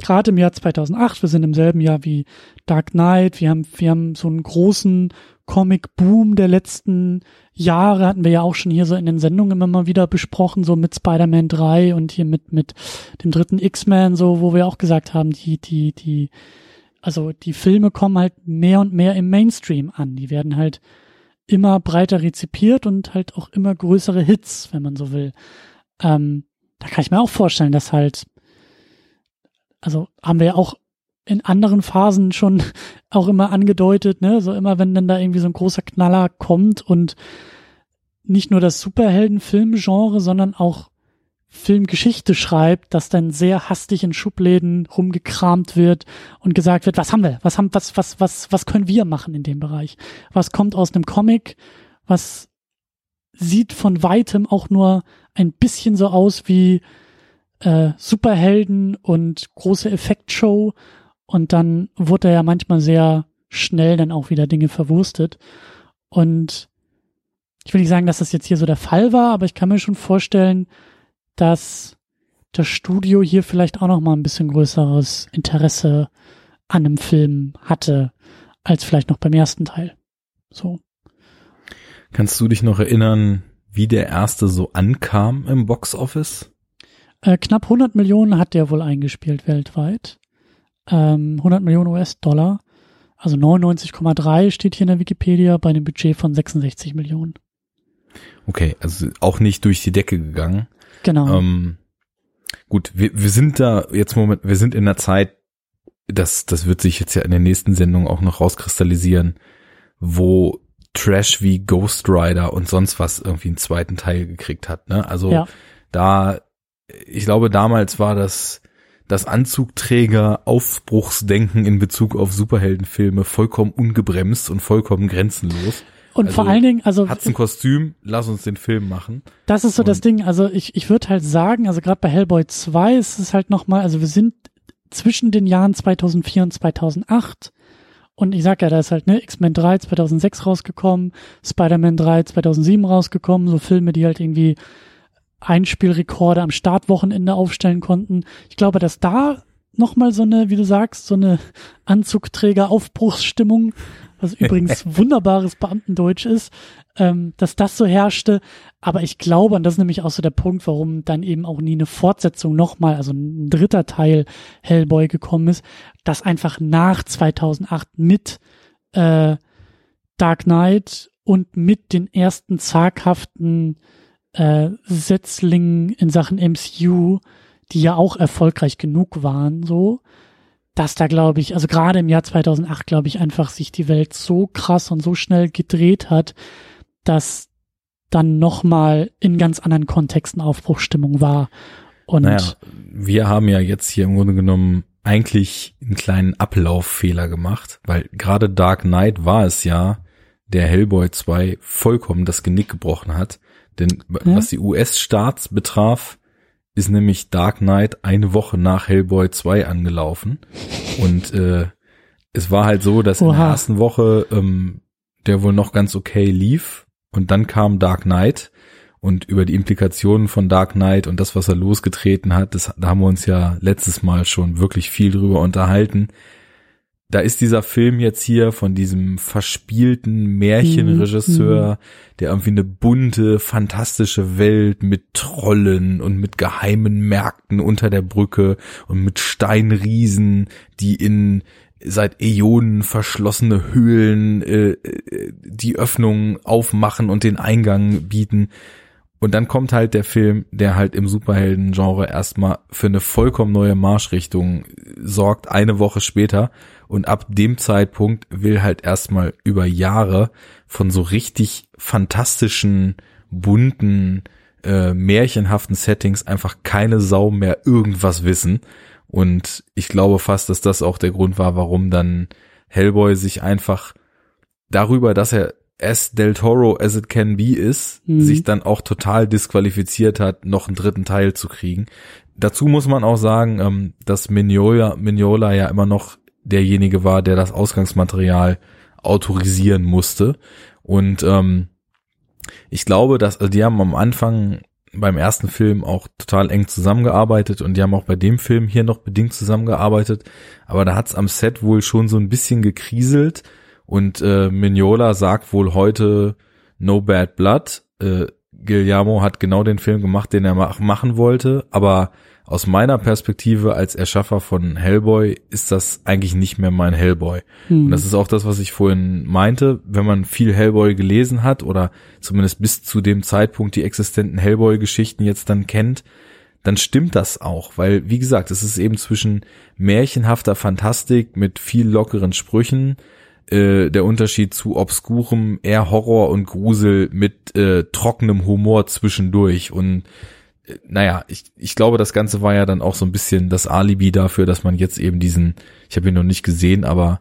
gerade im Jahr 2008, wir sind im selben Jahr wie Dark Knight, wir haben, wir haben so einen großen Comic-Boom der letzten Jahre, hatten wir ja auch schon hier so in den Sendungen immer mal wieder besprochen, so mit Spider-Man 3 und hier mit, mit dem dritten X-Men, so, wo wir auch gesagt haben, die, die, die, also die Filme kommen halt mehr und mehr im Mainstream an. Die werden halt immer breiter rezipiert und halt auch immer größere Hits, wenn man so will. Ähm, da kann ich mir auch vorstellen, dass halt, also haben wir ja auch in anderen Phasen schon auch immer angedeutet, ne, so immer wenn dann da irgendwie so ein großer Knaller kommt und nicht nur das Superheldenfilmgenre, sondern auch Filmgeschichte schreibt, dass dann sehr hastig in Schubläden rumgekramt wird und gesagt wird, was haben wir? Was haben, was, was, was, was können wir machen in dem Bereich? Was kommt aus einem Comic? Was sieht von weitem auch nur ein bisschen so aus wie äh, Superhelden und große Effektshow und dann wurde ja manchmal sehr schnell dann auch wieder Dinge verwurstet und ich will nicht sagen, dass das jetzt hier so der Fall war, aber ich kann mir schon vorstellen, dass das Studio hier vielleicht auch noch mal ein bisschen größeres Interesse an einem Film hatte als vielleicht noch beim ersten Teil. So. Kannst du dich noch erinnern, wie der erste so ankam im Box Office? Äh, knapp 100 Millionen hat der wohl eingespielt weltweit. Ähm, 100 Millionen US-Dollar. Also 99,3 steht hier in der Wikipedia bei einem Budget von 66 Millionen. Okay, also auch nicht durch die Decke gegangen. Genau. Ähm, gut, wir, wir sind da jetzt Moment, wir sind in der Zeit, das, das wird sich jetzt ja in der nächsten Sendung auch noch rauskristallisieren, wo Trash wie Ghost Rider und sonst was irgendwie einen zweiten Teil gekriegt hat. Ne? Also ja. da, ich glaube, damals war das das Anzugträger Aufbruchsdenken in Bezug auf Superheldenfilme vollkommen ungebremst und vollkommen grenzenlos. Und also, vor allen Dingen, also hat's ein Kostüm, lass uns den Film machen. Das ist so und das Ding. Also ich ich würde halt sagen, also gerade bei Hellboy 2 ist es halt noch mal, also wir sind zwischen den Jahren 2004 und 2008 und ich sag ja, da ist halt ne X-Men 3 2006 rausgekommen, Spider-Man 3 2007 rausgekommen, so Filme, die halt irgendwie Einspielrekorde am Startwochenende aufstellen konnten. Ich glaube, dass da nochmal so eine, wie du sagst, so eine Anzugträger-Aufbruchsstimmung, was übrigens wunderbares Beamtendeutsch ist, ähm, dass das so herrschte. Aber ich glaube, und das ist nämlich auch so der Punkt, warum dann eben auch nie eine Fortsetzung nochmal, also ein dritter Teil Hellboy gekommen ist, dass einfach nach 2008 mit äh, Dark Knight und mit den ersten zaghaften äh, Setzlingen in Sachen MCU, die ja auch erfolgreich genug waren, so, dass da glaube ich, also gerade im Jahr 2008 glaube ich einfach sich die Welt so krass und so schnell gedreht hat, dass dann nochmal in ganz anderen Kontexten Aufbruchstimmung war. Und naja, wir haben ja jetzt hier im Grunde genommen eigentlich einen kleinen Ablauffehler gemacht, weil gerade Dark Knight war es ja, der Hellboy 2 vollkommen das Genick gebrochen hat. Denn ja. was die US-Starts betraf, ist nämlich Dark Knight eine Woche nach Hellboy 2 angelaufen. Und äh, es war halt so, dass Oha. in der ersten Woche ähm, der wohl noch ganz okay lief. Und dann kam Dark Knight und über die Implikationen von Dark Knight und das, was er losgetreten hat, das, da haben wir uns ja letztes Mal schon wirklich viel drüber unterhalten da ist dieser Film jetzt hier von diesem verspielten Märchenregisseur, mhm. der irgendwie eine bunte, fantastische Welt mit Trollen und mit geheimen Märkten unter der Brücke und mit Steinriesen, die in seit Äonen verschlossene Höhlen äh, äh die Öffnung aufmachen und den Eingang bieten. Und dann kommt halt der Film, der halt im Superhelden-Genre erstmal für eine vollkommen neue Marschrichtung sorgt, eine Woche später. Und ab dem Zeitpunkt will halt erstmal über Jahre von so richtig fantastischen, bunten, äh, märchenhaften Settings einfach keine Sau mehr irgendwas wissen. Und ich glaube fast, dass das auch der Grund war, warum dann Hellboy sich einfach darüber, dass er as Del Toro as it can be ist, mhm. sich dann auch total disqualifiziert hat, noch einen dritten Teil zu kriegen. Dazu muss man auch sagen, ähm, dass Mignola, Mignola ja immer noch derjenige war, der das Ausgangsmaterial autorisieren musste. Und ähm, ich glaube, dass also die haben am Anfang beim ersten Film auch total eng zusammengearbeitet und die haben auch bei dem Film hier noch bedingt zusammengearbeitet. Aber da hat's am Set wohl schon so ein bisschen gekriselt und äh, Mignola sagt wohl heute No Bad Blood. Äh, Guillermo hat genau den Film gemacht, den er mach machen wollte, aber aus meiner Perspektive als Erschaffer von Hellboy ist das eigentlich nicht mehr mein Hellboy. Mhm. Und das ist auch das, was ich vorhin meinte. Wenn man viel Hellboy gelesen hat oder zumindest bis zu dem Zeitpunkt die existenten Hellboy-Geschichten jetzt dann kennt, dann stimmt das auch, weil, wie gesagt, es ist eben zwischen märchenhafter Fantastik mit viel lockeren Sprüchen, äh, der Unterschied zu obskurem, eher Horror und Grusel mit äh, trockenem Humor zwischendurch. Und äh, naja, ich, ich glaube, das Ganze war ja dann auch so ein bisschen das Alibi dafür, dass man jetzt eben diesen, ich habe ihn noch nicht gesehen, aber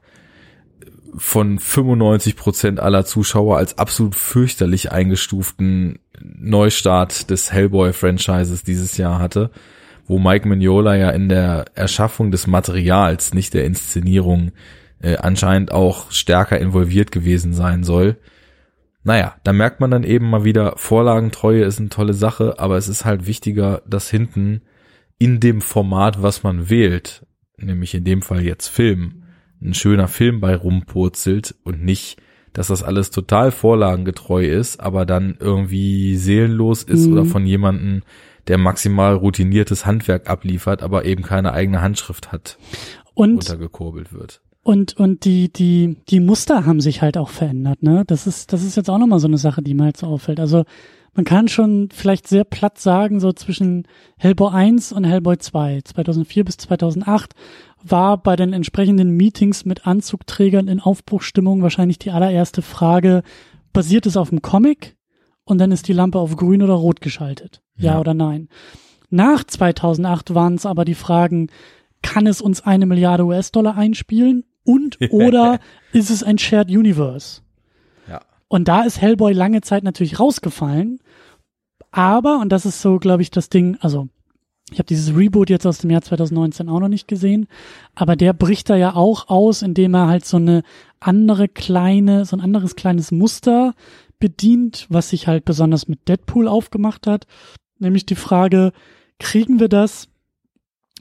von 95 Prozent aller Zuschauer als absolut fürchterlich eingestuften Neustart des Hellboy-Franchises dieses Jahr hatte, wo Mike Mignola ja in der Erschaffung des Materials, nicht der Inszenierung, äh, anscheinend auch stärker involviert gewesen sein soll. Naja, da merkt man dann eben mal wieder, Vorlagentreue ist eine tolle Sache, aber es ist halt wichtiger, dass hinten in dem Format, was man wählt, nämlich in dem Fall jetzt Film, ein schöner Film bei rumpurzelt und nicht, dass das alles total vorlagengetreu ist, aber dann irgendwie seelenlos ist mhm. oder von jemandem, der maximal routiniertes Handwerk abliefert, aber eben keine eigene Handschrift hat, und untergekurbelt wird. Und, und die, die, die Muster haben sich halt auch verändert, ne? Das ist, das ist jetzt auch nochmal so eine Sache, die mir halt so auffällt. Also, man kann schon vielleicht sehr platt sagen, so zwischen Hellboy 1 und Hellboy 2, 2004 bis 2008, war bei den entsprechenden Meetings mit Anzugträgern in Aufbruchstimmung wahrscheinlich die allererste Frage, basiert es auf dem Comic und dann ist die Lampe auf grün oder rot geschaltet. Ja, Ja. oder nein. Nach 2008 waren es aber die Fragen, kann es uns eine Milliarde US-Dollar einspielen und oder ist es ein Shared Universe? Ja. Und da ist Hellboy lange Zeit natürlich rausgefallen. Aber, und das ist so, glaube ich, das Ding, also ich habe dieses Reboot jetzt aus dem Jahr 2019 auch noch nicht gesehen, aber der bricht da ja auch aus, indem er halt so eine andere kleine, so ein anderes kleines Muster bedient, was sich halt besonders mit Deadpool aufgemacht hat. Nämlich die Frage, kriegen wir das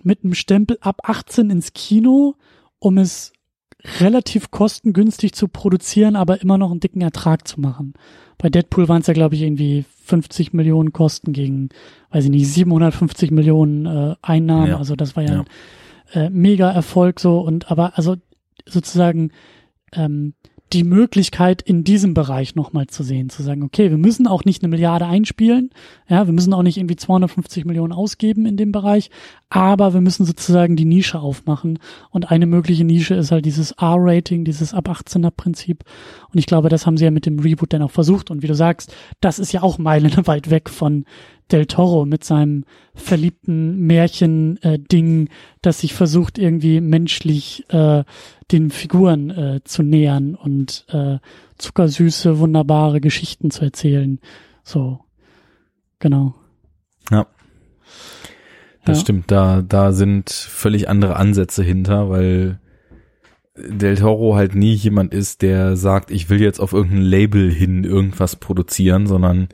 mit einem Stempel ab 18 ins Kino, um es relativ kostengünstig zu produzieren, aber immer noch einen dicken Ertrag zu machen. Bei Deadpool waren es ja, glaube ich, irgendwie 50 Millionen Kosten gegen, weiß ich nicht, 750 Millionen äh, Einnahmen. Ja. Also das war ja, Ja. ein äh, mega Erfolg so und aber also sozusagen ähm, die Möglichkeit in diesem Bereich nochmal zu sehen, zu sagen, okay, wir müssen auch nicht eine Milliarde einspielen, ja, wir müssen auch nicht irgendwie 250 Millionen ausgeben in dem Bereich, aber wir müssen sozusagen die Nische aufmachen. Und eine mögliche Nische ist halt dieses R-Rating, dieses ab 18er Prinzip. Und ich glaube, das haben sie ja mit dem Reboot dann auch versucht. Und wie du sagst, das ist ja auch meilenweit weg von Del Toro mit seinem verliebten Märchen-Ding, das sich versucht irgendwie menschlich äh, den Figuren äh, zu nähern und äh, zuckersüße, wunderbare Geschichten zu erzählen. So, genau. Ja. Das Ja. stimmt, da, da sind völlig andere Ansätze hinter, weil Del Toro halt nie jemand ist, der sagt, ich will jetzt auf irgendein Label hin irgendwas produzieren, sondern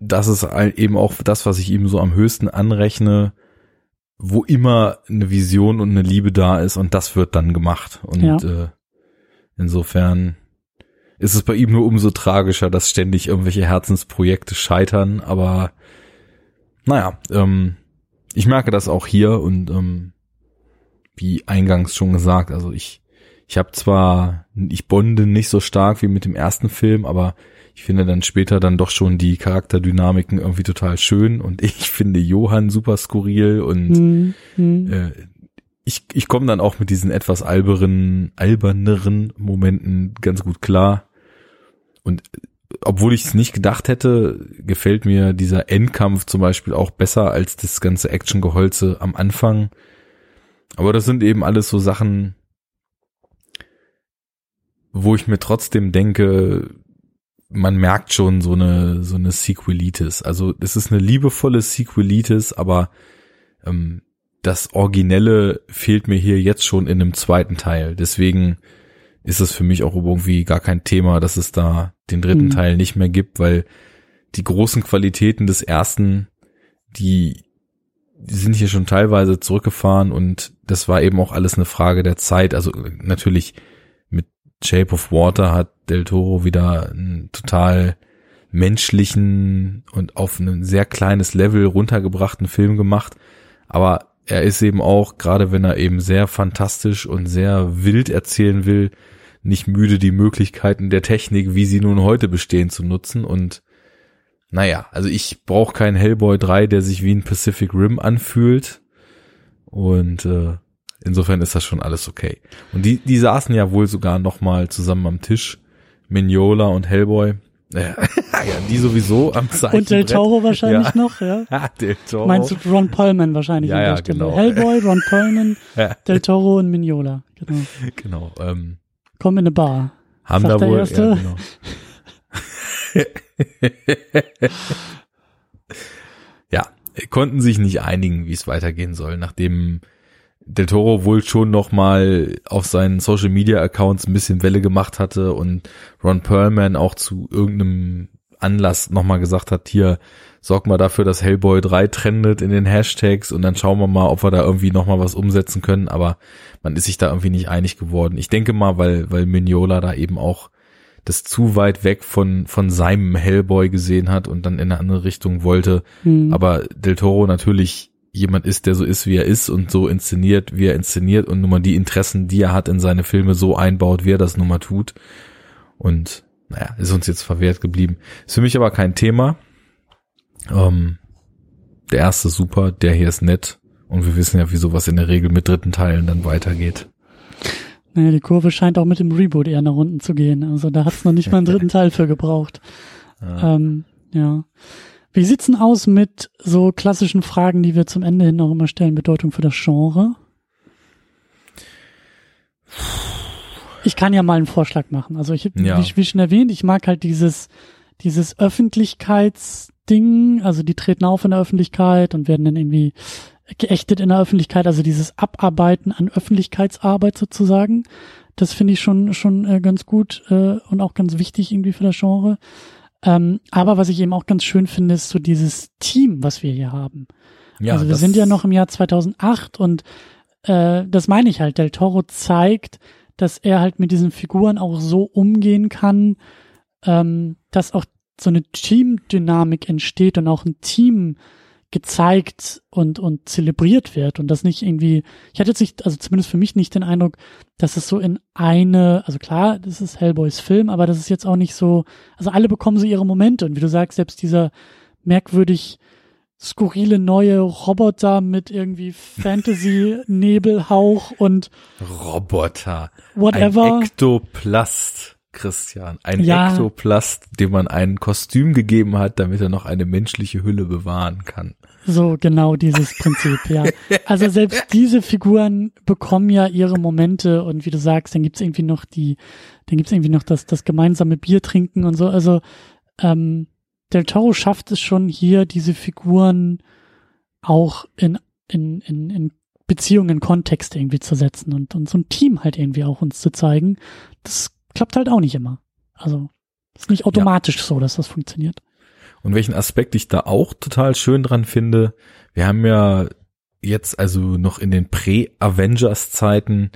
das ist eben auch das, was ich ihm so am höchsten anrechne, wo immer eine Vision und eine Liebe da ist und das wird dann gemacht. Und Ja. äh, insofern ist es bei ihm nur umso tragischer, dass ständig irgendwelche Herzensprojekte scheitern, aber naja, ähm, ich merke das auch hier und ähm, wie eingangs schon gesagt, also ich ich habe zwar ich bonde nicht so stark wie mit dem ersten Film, aber ich finde dann später dann doch schon die Charakterdynamiken irgendwie total schön und ich finde Johann super skurril und Hm, hm. äh, ich, ich komme dann auch mit diesen etwas alberen, alberneren Momenten ganz gut klar. Und äh, obwohl ich es nicht gedacht hätte, gefällt mir dieser Endkampf zum Beispiel auch besser als das ganze Actiongeholze am Anfang. Aber das sind eben alles so Sachen, wo ich mir trotzdem denke, man merkt schon so eine, so eine Sequelitis. Also es ist eine liebevolle Sequelitis, aber ähm, das Originelle fehlt mir hier jetzt schon in einem zweiten Teil. Deswegen ist es für mich auch irgendwie gar kein Thema, dass es da den dritten Mhm. Teil nicht mehr gibt, weil die großen Qualitäten des ersten, die, die sind hier schon teilweise zurückgefahren und das war eben auch alles eine Frage der Zeit. Also natürlich Shape of Water hat Del Toro wieder einen total menschlichen und auf ein sehr kleines Level runtergebrachten Film gemacht. Aber er ist eben auch, gerade wenn er eben sehr fantastisch und sehr wild erzählen will, nicht müde, die Möglichkeiten der Technik, wie sie nun heute bestehen, zu nutzen. Und naja, also ich brauche keinen Hellboy 3, der sich wie ein Pacific Rim anfühlt. Und äh, insofern ist das schon alles okay. Und die, die saßen ja wohl sogar noch mal zusammen am Tisch. Mignola und Hellboy. Ja, ja die sowieso am Zeichen. Und Del Toro wahrscheinlich Ja. noch, ja. Del Toro. Meinst du Ron Perlman wahrscheinlich Ja, ja, genau. Hellboy, Ron Perlman. Del Toro und Mignola. Genau. Genau. Ähm, Komm in eine Bar. haben da wohl. Erste. Ja, genau. ja, konnten sich nicht einigen, wie es weitergehen soll, nachdem Del Toro wohl schon noch mal auf seinen Social Media Accounts ein bisschen Welle gemacht hatte und Ron Perlman auch zu irgendeinem Anlass noch mal gesagt hat, hier sorg mal dafür, dass Hellboy 3 trendet in den Hashtags und dann schauen wir mal, ob wir da irgendwie noch mal was umsetzen können, aber man ist sich da irgendwie nicht einig geworden. Ich denke mal, weil weil Mignola da eben auch das zu weit weg von von seinem Hellboy gesehen hat und dann in eine andere Richtung wollte, Hm. aber Del Toro natürlich jemand ist, der so ist, wie er ist und so inszeniert, wie er inszeniert und nun mal die Interessen, die er hat in seine Filme so einbaut, wie er das nun mal tut. Und naja, ist uns jetzt verwehrt geblieben. Ist für mich aber kein Thema. Ähm, der erste ist super, der hier ist nett und wir wissen ja, wie sowas in der Regel mit dritten Teilen dann weitergeht. Naja, die Kurve scheint auch mit dem Reboot eher nach unten zu gehen. Also da hat es noch nicht mal einen dritten Teil für gebraucht. Ja. Ähm, ja. Wie sieht's denn aus mit so klassischen Fragen, die wir zum Ende hin noch immer stellen, Bedeutung für das Genre? Ich kann ja mal einen Vorschlag machen. Also ich, ja. wie, wie schon erwähnt, ich mag halt dieses, dieses Öffentlichkeitsding, also die treten auf in der Öffentlichkeit und werden dann irgendwie geächtet in der Öffentlichkeit, also dieses Abarbeiten an Öffentlichkeitsarbeit sozusagen. Das finde ich schon schon äh, ganz gut äh, und auch ganz wichtig irgendwie für das Genre. Ähm, aber was ich eben auch ganz schön finde, ist so dieses Team, was wir hier haben. Ja, also wir sind ja noch im Jahr 2008 und äh, das meine ich halt. Del Toro zeigt, dass er halt mit diesen Figuren auch so umgehen kann, ähm, dass auch so eine Teamdynamik entsteht und auch ein Team gezeigt und, und zelebriert wird und das nicht irgendwie, ich hatte jetzt nicht, also zumindest für mich nicht den Eindruck, dass es so in eine, also klar, das ist Hellboys Film, aber das ist jetzt auch nicht so, also alle bekommen so ihre Momente und wie du sagst, selbst dieser merkwürdig skurrile neue Roboter mit irgendwie Fantasy-Nebelhauch und Roboter. Whatever. Ein Ektoplast. Christian. Ein ja. Ektoplast, dem man ein Kostüm gegeben hat, damit er noch eine menschliche Hülle bewahren kann. So genau dieses Prinzip, ja. Also selbst diese Figuren bekommen ja ihre Momente und wie du sagst, dann gibt's irgendwie noch die, dann gibt's irgendwie noch das, das gemeinsame Bier trinken und so. Also ähm, Del Toro schafft es schon hier, diese Figuren auch in, in, in, in Beziehungen, Kontext irgendwie zu setzen und, und so ein Team halt irgendwie auch uns zu zeigen. Das klappt halt auch nicht immer. Also ist nicht automatisch ja. so, dass das funktioniert. Und welchen Aspekt ich da auch total schön dran finde, wir haben ja jetzt also noch in den Prä-Avengers-Zeiten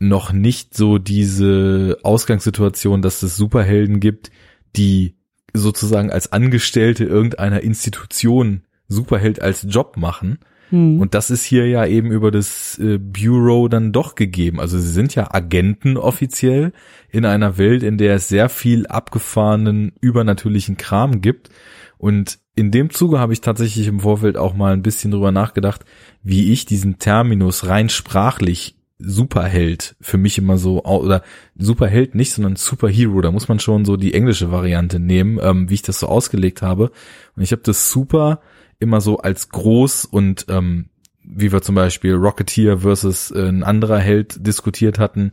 noch nicht so diese Ausgangssituation, dass es Superhelden gibt, die sozusagen als Angestellte irgendeiner Institution Superheld als Job machen. Mhm. Und das ist hier ja eben über das äh, Bureau dann doch gegeben. Also sie sind ja Agenten offiziell in einer Welt, in der es sehr viel abgefahrenen, übernatürlichen Kram gibt. Und in dem Zuge habe ich tatsächlich im Vorfeld auch mal ein bisschen drüber nachgedacht, wie ich diesen Terminus rein sprachlich Superheld für mich immer so, oder Superheld nicht, sondern Superhero, da muss man schon so die englische Variante nehmen, ähm, wie ich das so ausgelegt habe. Und ich habe das Super immer so als groß und ähm, wie wir zum Beispiel Rocketeer versus äh, ein anderer Held diskutiert hatten,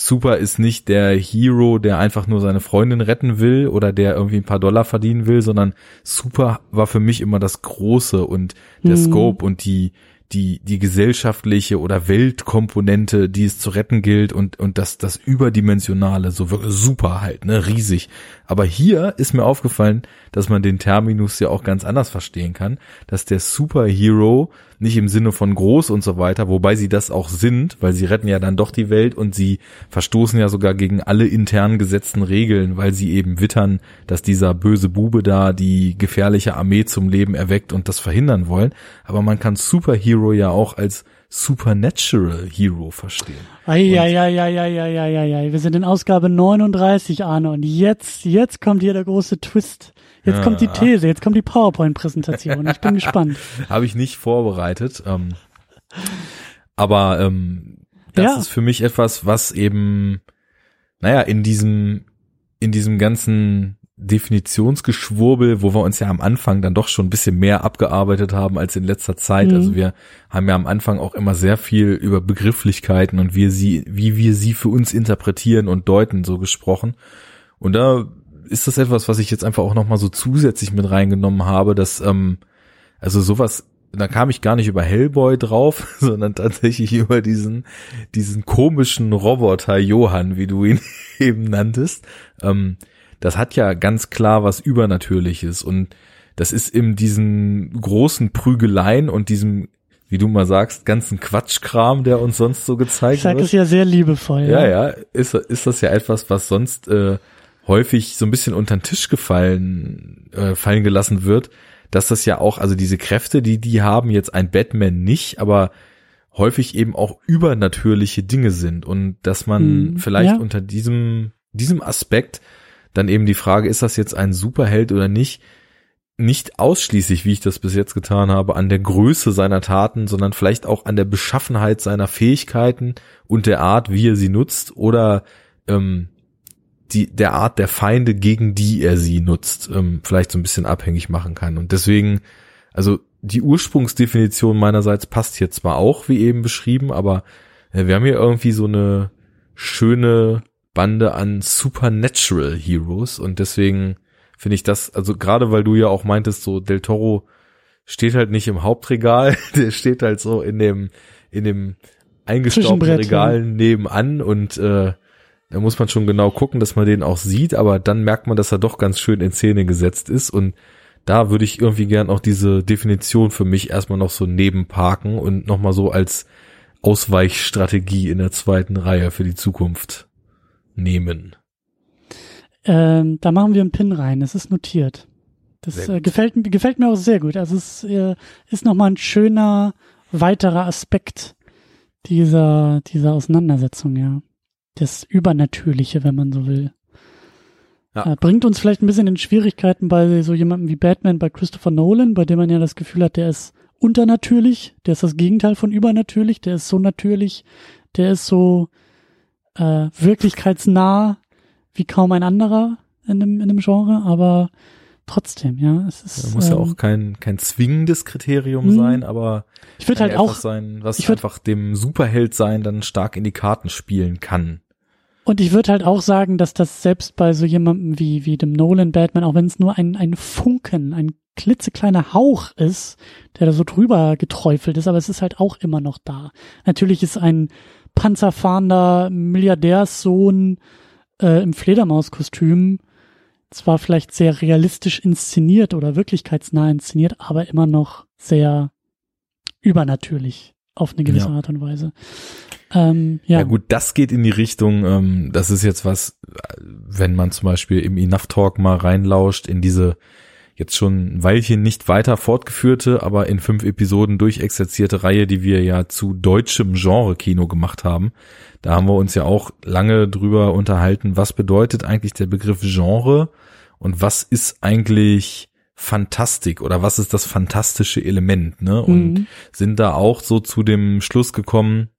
Super ist nicht der Hero, der einfach nur seine Freundin retten will oder der irgendwie ein paar Dollar verdienen will, sondern Super war für mich immer das Große und der mhm. Scope und die, die, die gesellschaftliche oder Weltkomponente, die es zu retten gilt und, und das, das überdimensionale, so wirklich super halt, ne, riesig. Aber hier ist mir aufgefallen, dass man den Terminus ja auch ganz anders verstehen kann, dass der Superhero nicht im Sinne von groß und so weiter, wobei sie das auch sind, weil sie retten ja dann doch die Welt und sie verstoßen ja sogar gegen alle intern gesetzten Regeln, weil sie eben wittern, dass dieser böse Bube da die gefährliche Armee zum Leben erweckt und das verhindern wollen. Aber man kann Superhero ja auch als Supernatural Hero verstehen. Eieieiei, wir sind in Ausgabe 39, Arne, und jetzt, jetzt kommt hier der große Twist. Jetzt ja. kommt die These, jetzt kommt die PowerPoint-Präsentation. Ich bin gespannt. Habe ich nicht vorbereitet. Ähm, aber ähm, das ja. ist für mich etwas, was eben, naja, in diesem, in diesem ganzen Definitionsgeschwurbel, wo wir uns ja am Anfang dann doch schon ein bisschen mehr abgearbeitet haben als in letzter Zeit. Mhm. Also wir haben ja am Anfang auch immer sehr viel über Begrifflichkeiten und wie sie, wie wir sie für uns interpretieren und deuten so gesprochen. Und da ist das etwas, was ich jetzt einfach auch nochmal so zusätzlich mit reingenommen habe, dass, ähm, also sowas, da kam ich gar nicht über Hellboy drauf, sondern tatsächlich über diesen, diesen komischen Roboter Johann, wie du ihn eben nanntest. Ähm, das hat ja ganz klar was Übernatürliches und das ist in diesen großen Prügeleien und diesem, wie du mal sagst, ganzen Quatschkram, der uns sonst so gezeigt sag wird. Ich sage es ja sehr liebevoll. Ja, ja, ja ist, ist das ja etwas, was sonst äh, häufig so ein bisschen unter den Tisch gefallen, äh, fallen gelassen wird, dass das ja auch, also diese Kräfte, die die haben, jetzt ein Batman nicht, aber häufig eben auch übernatürliche Dinge sind und dass man hm, vielleicht ja. unter diesem, diesem Aspekt dann eben die Frage, ist das jetzt ein Superheld oder nicht, nicht ausschließlich, wie ich das bis jetzt getan habe, an der Größe seiner Taten, sondern vielleicht auch an der Beschaffenheit seiner Fähigkeiten und der Art, wie er sie nutzt oder ähm, die, der Art der Feinde, gegen die er sie nutzt, ähm, vielleicht so ein bisschen abhängig machen kann. Und deswegen, also die Ursprungsdefinition meinerseits passt hier zwar auch, wie eben beschrieben, aber äh, wir haben hier irgendwie so eine schöne Bande an Supernatural Heroes und deswegen finde ich das, also gerade weil du ja auch meintest, so Del Toro steht halt nicht im Hauptregal, der steht halt so in dem, in dem eingestaubten Regal nebenan und äh, da muss man schon genau gucken, dass man den auch sieht, aber dann merkt man, dass er doch ganz schön in Szene gesetzt ist und da würde ich irgendwie gern auch diese Definition für mich erstmal noch so nebenparken und nochmal so als Ausweichstrategie in der zweiten Reihe für die Zukunft nehmen. Ähm, da machen wir einen Pin rein. Es ist notiert. Das äh, gefällt, gefällt mir auch sehr gut. Also es äh, ist nochmal ein schöner weiterer Aspekt dieser, dieser Auseinandersetzung, ja. Das Übernatürliche, wenn man so will. Ja. Äh, bringt uns vielleicht ein bisschen in Schwierigkeiten bei so jemandem wie Batman, bei Christopher Nolan, bei dem man ja das Gefühl hat, der ist unternatürlich, der ist das Gegenteil von übernatürlich, der ist so natürlich, der ist so äh, wirklichkeitsnah, wie kaum ein anderer in einem, in einem Genre, aber trotzdem, ja, es ist. Das muss ähm, ja auch kein, kein zwingendes Kriterium mh. sein, aber ich würde halt auch sein, was ich würd, einfach dem Superheld sein dann stark in die Karten spielen kann. Und ich würde halt auch sagen, dass das selbst bei so jemandem wie, wie dem Nolan Batman, auch wenn es nur ein, ein Funken, ein klitzekleiner Hauch ist, der da so drüber geträufelt ist, aber es ist halt auch immer noch da. Natürlich ist ein panzerfahrender Milliardärssohn äh, im Fledermauskostüm zwar vielleicht sehr realistisch inszeniert oder wirklichkeitsnah inszeniert, aber immer noch sehr übernatürlich auf eine gewisse ja. Art und Weise. Ähm, ja. ja gut, das geht in die Richtung, ähm, das ist jetzt was, wenn man zum Beispiel im Enough Talk mal reinlauscht in diese jetzt schon ein Weilchen nicht weiter fortgeführte, aber in fünf Episoden durchexerzierte Reihe, die wir ja zu deutschem Genre-Kino gemacht haben. Da haben wir uns ja auch lange drüber unterhalten, was bedeutet eigentlich der Begriff Genre und was ist eigentlich Fantastik oder was ist das fantastische Element, ne? Und mhm. sind da auch so zu dem Schluss gekommen,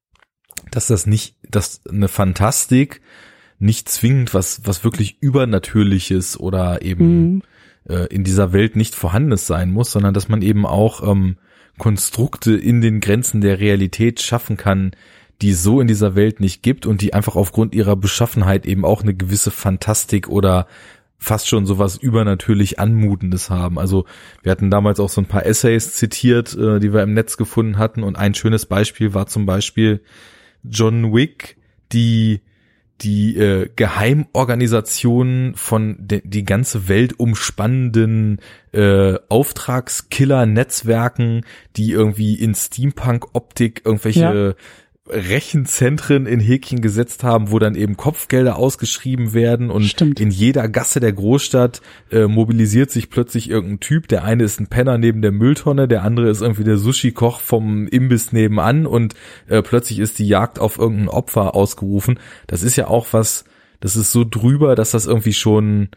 dass das nicht, dass eine Fantastik nicht zwingend was, was wirklich Übernatürliches oder eben mhm äh, in dieser Welt nicht vorhandenes sein muss, sondern dass man eben auch ähm, Konstrukte in den Grenzen der Realität schaffen kann, die so in dieser Welt nicht gibt und die einfach aufgrund ihrer Beschaffenheit eben auch eine gewisse Fantastik oder fast schon sowas übernatürlich Anmutendes haben. Also wir hatten damals auch so ein paar Essays zitiert, äh, die wir im Netz gefunden hatten und ein schönes Beispiel war zum Beispiel John Wick, die die äh, Geheimorganisation von de, die ganze Welt umspannenden äh, Auftragskiller-Netzwerken, die irgendwie in Steampunk-Optik irgendwelche ja. Rechenzentren in Häkchen gesetzt haben, wo dann eben Kopfgelder ausgeschrieben werden und Stimmt. in jeder Gasse der Großstadt äh, mobilisiert sich plötzlich irgendein Typ. Der eine ist ein Penner neben der Mülltonne, der andere ist irgendwie der Sushi-Koch vom Imbiss nebenan und äh, plötzlich ist die Jagd auf irgendein Opfer ausgerufen. Das ist ja auch was, das ist so drüber, dass das irgendwie schon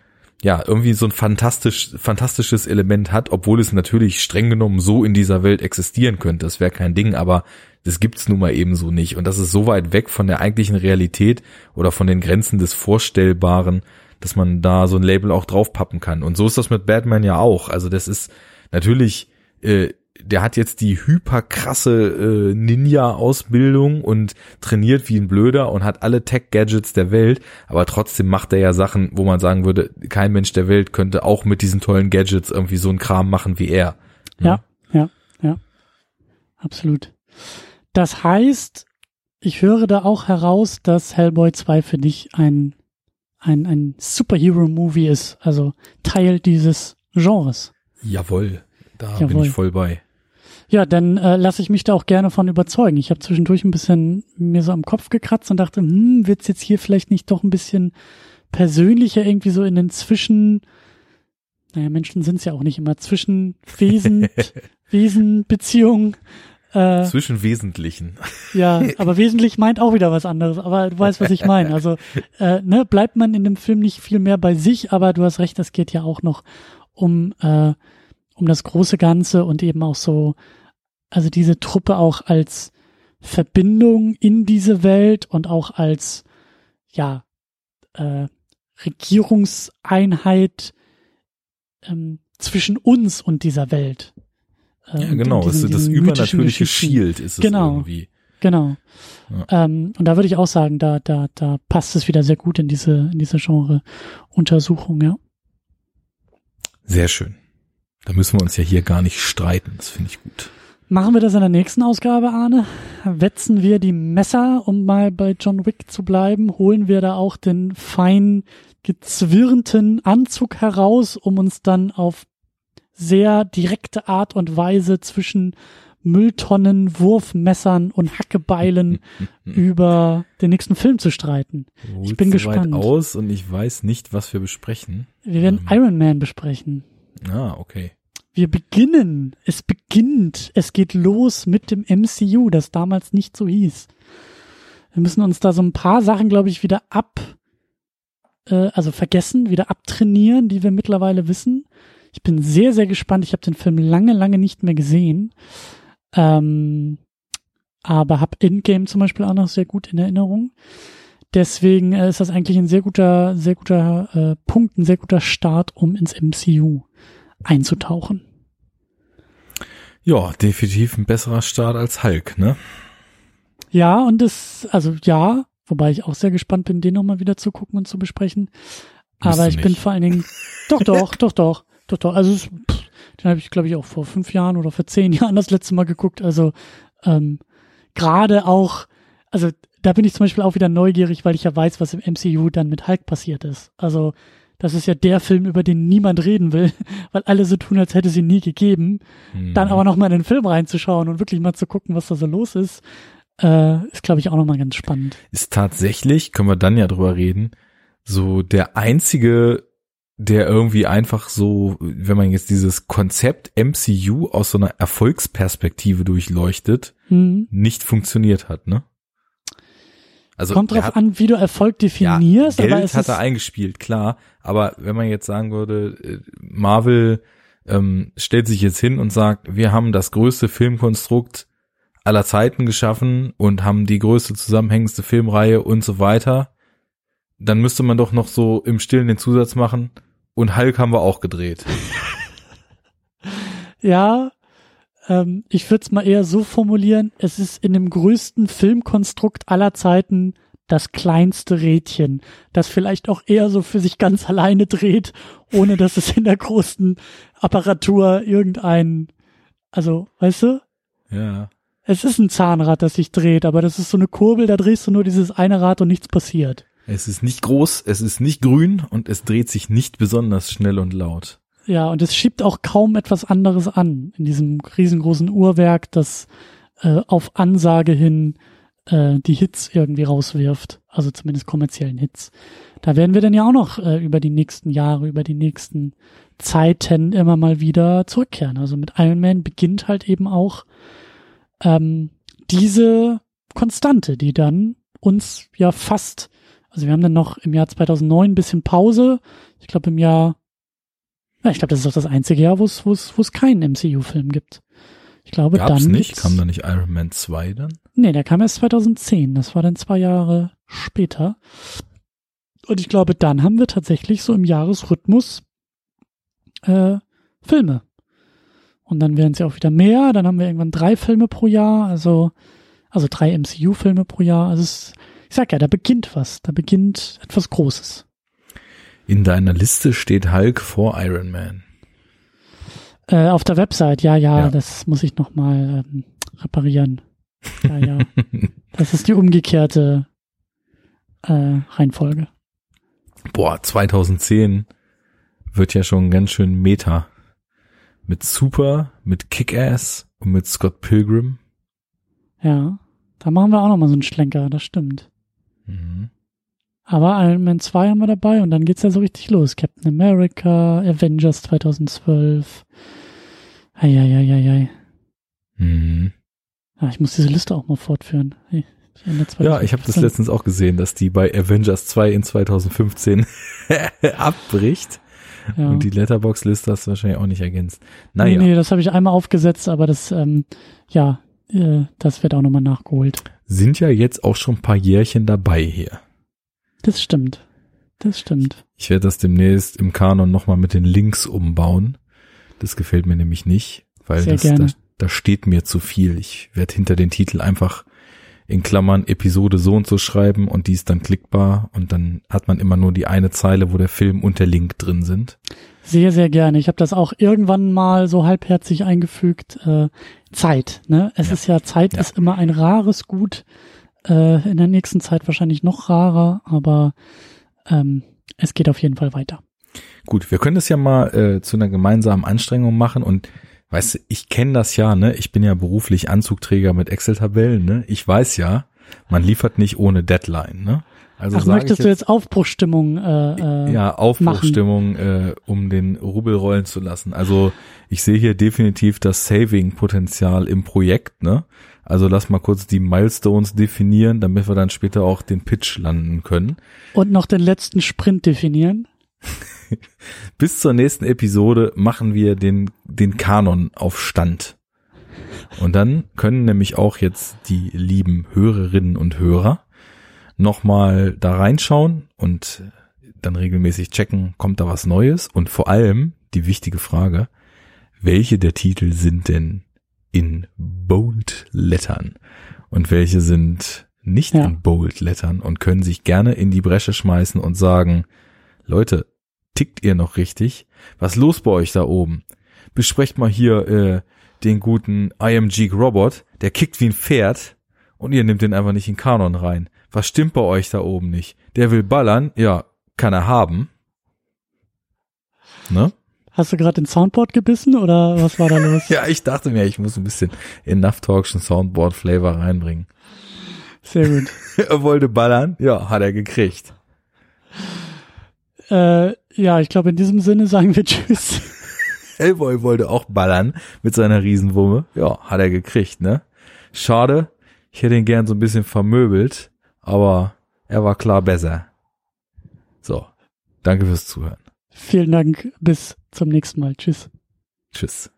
ja, irgendwie so ein fantastisch, fantastisches Element hat, obwohl es natürlich streng genommen so in dieser Welt existieren könnte. Das wäre kein Ding, aber das gibt's nun mal eben so nicht. Und das ist so weit weg von der eigentlichen Realität oder von den Grenzen des Vorstellbaren, dass man da so ein Label auch draufpappen kann. Und so ist das mit Batman ja auch. Also das ist natürlich, äh, der hat jetzt die hyperkrasse äh, Ninja-Ausbildung und trainiert wie ein Blöder und hat alle Tech-Gadgets der Welt, aber trotzdem macht er ja Sachen, wo man sagen würde, kein Mensch der Welt könnte auch mit diesen tollen Gadgets irgendwie so einen Kram machen wie er. Ja, ja, ja. ja. Absolut. Das heißt, ich höre da auch heraus, dass Hellboy 2 für dich ein, ein, ein Superhero-Movie ist, also Teil dieses Genres. Jawohl, da Jawohl. bin ich voll bei. Ja, dann äh, lasse ich mich da auch gerne von überzeugen. Ich habe zwischendurch ein bisschen mir so am Kopf gekratzt und dachte, hm, wird's jetzt hier vielleicht nicht doch ein bisschen persönlicher irgendwie so in den Zwischen, naja, Menschen sind's ja auch nicht immer, zwischen Wesen, Wesenbeziehungen äh, Zwischen Wesentlichen. Ja, aber wesentlich meint auch wieder was anderes. Aber du weißt, was ich meine. Also äh, ne, bleibt man in dem Film nicht viel mehr bei sich, aber du hast recht, es geht ja auch noch um äh, um das große Ganze und eben auch so, also diese Truppe auch als Verbindung in diese Welt und auch als, ja, äh, Regierungseinheit ähm, zwischen uns und dieser Welt. Ähm, ja, genau, diesen, das übernatürliche Shield ist es genau, irgendwie. Genau. Ja. Ähm, und da würde ich auch sagen, da, da, da passt es wieder sehr gut in diese, in diese Genre-Untersuchung, ja. Sehr schön. Da müssen wir uns ja hier gar nicht streiten. Das finde ich gut. Machen wir das in der nächsten Ausgabe, Arne? Wetzen wir die Messer, um mal bei John Wick zu bleiben? Holen wir da auch den fein gezwirnten Anzug heraus, um uns dann auf sehr direkte Art und Weise zwischen Mülltonnen, Wurfmessern und Hackebeilen über den nächsten Film zu streiten. Ich bin gespannt. Weit aus und ich weiß nicht, was wir besprechen. Wir werden ähm. Iron Man besprechen. Ah, okay. Wir beginnen. Es beginnt. Es geht los mit dem MCU, das damals nicht so hieß. Wir müssen uns da so ein paar Sachen, glaube ich, wieder ab, äh, also vergessen, wieder abtrainieren, die wir mittlerweile wissen. Ich bin sehr, sehr gespannt. Ich habe den Film lange, lange nicht mehr gesehen. Ähm, aber habe Endgame zum Beispiel auch noch sehr gut in Erinnerung. Deswegen äh, ist das eigentlich ein sehr guter, sehr guter äh, Punkt, ein sehr guter Start, um ins MCU einzutauchen. Ja, definitiv ein besserer Start als Hulk, ne? Ja, und das, also ja, wobei ich auch sehr gespannt bin, den nochmal wieder zu gucken und zu besprechen. Aber ich nicht. bin vor allen Dingen, doch, doch, doch, doch, doch, doch. Also pff, den habe ich, glaube ich, auch vor fünf Jahren oder vor zehn Jahren das letzte Mal geguckt. Also ähm, gerade auch, also da bin ich zum Beispiel auch wieder neugierig, weil ich ja weiß, was im MCU dann mit Hulk passiert ist. Also das ist ja der Film, über den niemand reden will, weil alle so tun, als hätte ihn nie gegeben. Mhm. Dann aber noch mal in den Film reinzuschauen und wirklich mal zu gucken, was da so los ist, äh, ist, glaube ich, auch noch mal ganz spannend. Ist tatsächlich, können wir dann ja drüber reden, so der einzige, der irgendwie einfach so, wenn man jetzt dieses Konzept MCU aus so einer Erfolgsperspektive durchleuchtet, mhm. nicht funktioniert hat, ne? Also Kommt drauf hat, an, wie du Erfolg definierst. Ja, Geld hat er eingespielt, klar. Aber wenn man jetzt sagen würde, äh, Marvel ähm, stellt sich jetzt hin und sagt, wir haben das größte Filmkonstrukt aller Zeiten geschaffen und haben die größte zusammenhängendste Filmreihe und so weiter, dann müsste man doch noch so im Stillen den Zusatz machen und Hulk haben wir auch gedreht. ja, ähm, ich würde es mal eher so formulieren, es ist in dem größten Filmkonstrukt aller Zeiten das kleinste Rädchen, das vielleicht auch eher so für sich ganz alleine dreht, ohne dass es in der großen Apparatur irgendein, also, weißt du? Ja. Es ist ein Zahnrad, das sich dreht, aber das ist so eine Kurbel, da drehst du nur dieses eine Rad und nichts passiert. Es ist nicht groß, es ist nicht grün und es dreht sich nicht besonders schnell und laut. Ja, und es schiebt auch kaum etwas anderes an in diesem riesengroßen Uhrwerk, das äh, auf Ansage hin äh, die Hits irgendwie rauswirft, also zumindest kommerziellen Hits. Da werden wir dann ja auch noch äh, über die nächsten Jahre, über die nächsten Zeiten immer mal wieder zurückkehren. Also mit Iron Man beginnt halt eben auch ähm, diese Konstante, die dann uns ja fast, also wir haben dann noch im Jahr 2009 ein bisschen Pause. Ich glaube im Jahr ja, ich glaube, das ist auch das einzige Jahr, wo es keinen MCU-Film gibt. Ich glaube, Gab's dann nicht. Kam da nicht Iron Man 2 dann? Nee, der kam erst 2010. Das war dann zwei Jahre später. Und ich glaube, dann haben wir tatsächlich so im Jahresrhythmus äh, Filme. Und dann werden es ja auch wieder mehr. Dann haben wir irgendwann drei Filme pro Jahr, also also drei MCU-Filme pro Jahr. Also es, ich sag ja, da beginnt was. Da beginnt etwas Großes. In deiner Liste steht Hulk vor Iron Man. Äh, auf der Website, ja, ja, ja. das muss ich nochmal ähm, reparieren. Ja, ja. das ist die umgekehrte äh, Reihenfolge. Boah, 2010 wird ja schon ganz schön Meta. Mit Super, mit Kick-Ass und mit Scott Pilgrim. Ja, da machen wir auch nochmal so einen Schlenker, das stimmt. Mhm. Aber Iron Man 2 haben wir dabei und dann geht's ja so richtig los. Captain America, Avengers 2012. Eieieiei. Mhm. Ja, ich muss diese Liste auch mal fortführen. Hey, ja, ich habe das letztens auch gesehen, dass die bei Avengers 2 in 2015 abbricht. Ja. Und die Letterbox-Liste hast du wahrscheinlich auch nicht ergänzt. Naja. Nee, nee, das habe ich einmal aufgesetzt, aber das, ähm, ja, äh, das wird auch nochmal nachgeholt. Sind ja jetzt auch schon ein paar Jährchen dabei hier. Das stimmt. Das stimmt. Ich werde das demnächst im Kanon nochmal mit den Links umbauen. Das gefällt mir nämlich nicht, weil das, da, da steht mir zu viel. Ich werde hinter den Titel einfach in Klammern Episode so und so schreiben und die ist dann klickbar und dann hat man immer nur die eine Zeile, wo der Film und der Link drin sind. Sehr, sehr gerne. Ich habe das auch irgendwann mal so halbherzig eingefügt. Äh, Zeit, ne? Es Ja. ist ja, Zeit Ja. ist immer ein rares Gut. Äh, in der nächsten Zeit wahrscheinlich noch rarer, aber ähm, es geht auf jeden Fall weiter. Gut, wir können das ja mal äh, zu einer gemeinsamen Anstrengung machen und weißt du, ich kenne das ja, ne? Ich bin ja beruflich Anzugträger mit Excel-Tabellen, ne? Ich weiß ja, man liefert nicht ohne Deadline, ne? Also Ach, möchtest ich du jetzt Aufbruchstimmung äh, äh, ja, Aufbruchstimmung, äh, um den Rubel rollen zu lassen. Also ich sehe hier definitiv das Saving-Potenzial im Projekt, ne? Also lass mal kurz die Milestones definieren, damit wir dann später auch den Pitch landen können. und noch den letzten Sprint definieren? Bis zur nächsten Episode machen wir den, den Kanon auf Stand. Und dann können nämlich auch jetzt die lieben Hörerinnen und Hörer nochmal da reinschauen und dann regelmäßig checken, kommt da was Neues? Und vor allem die wichtige Frage, welche der Titel sind denn in Bold Lettern und welche sind nicht Ja. in Bold Lettern und können sich gerne in die Bresche schmeißen und sagen, Leute, tickt ihr noch richtig? Was los bei euch da oben? Besprecht mal hier äh, den guten IMG Robot, der kickt wie ein Pferd und ihr nehmt den einfach nicht in Kanon rein. Was stimmt bei euch da oben nicht? Der will ballern, ja, kann er haben. Ne? Hast du gerade den Soundboard gebissen oder was war da los? Ja, ich dachte mir, ich muss ein bisschen Enough Talkschen Soundboard Flavor reinbringen. Sehr gut. er wollte ballern, ja, hat er gekriegt. äh, ja, ich glaube, in diesem Sinne sagen wir Tschüss. Hellboy wollte auch ballern mit seiner Riesenwumme. Ja, hat er gekriegt, ne? Schade, ich hätte ihn gern so ein bisschen vermöbelt, aber er war klar besser. So, danke fürs Zuhören. Vielen Dank. Bis zum nächsten Mal. Tschüss. Tschüss.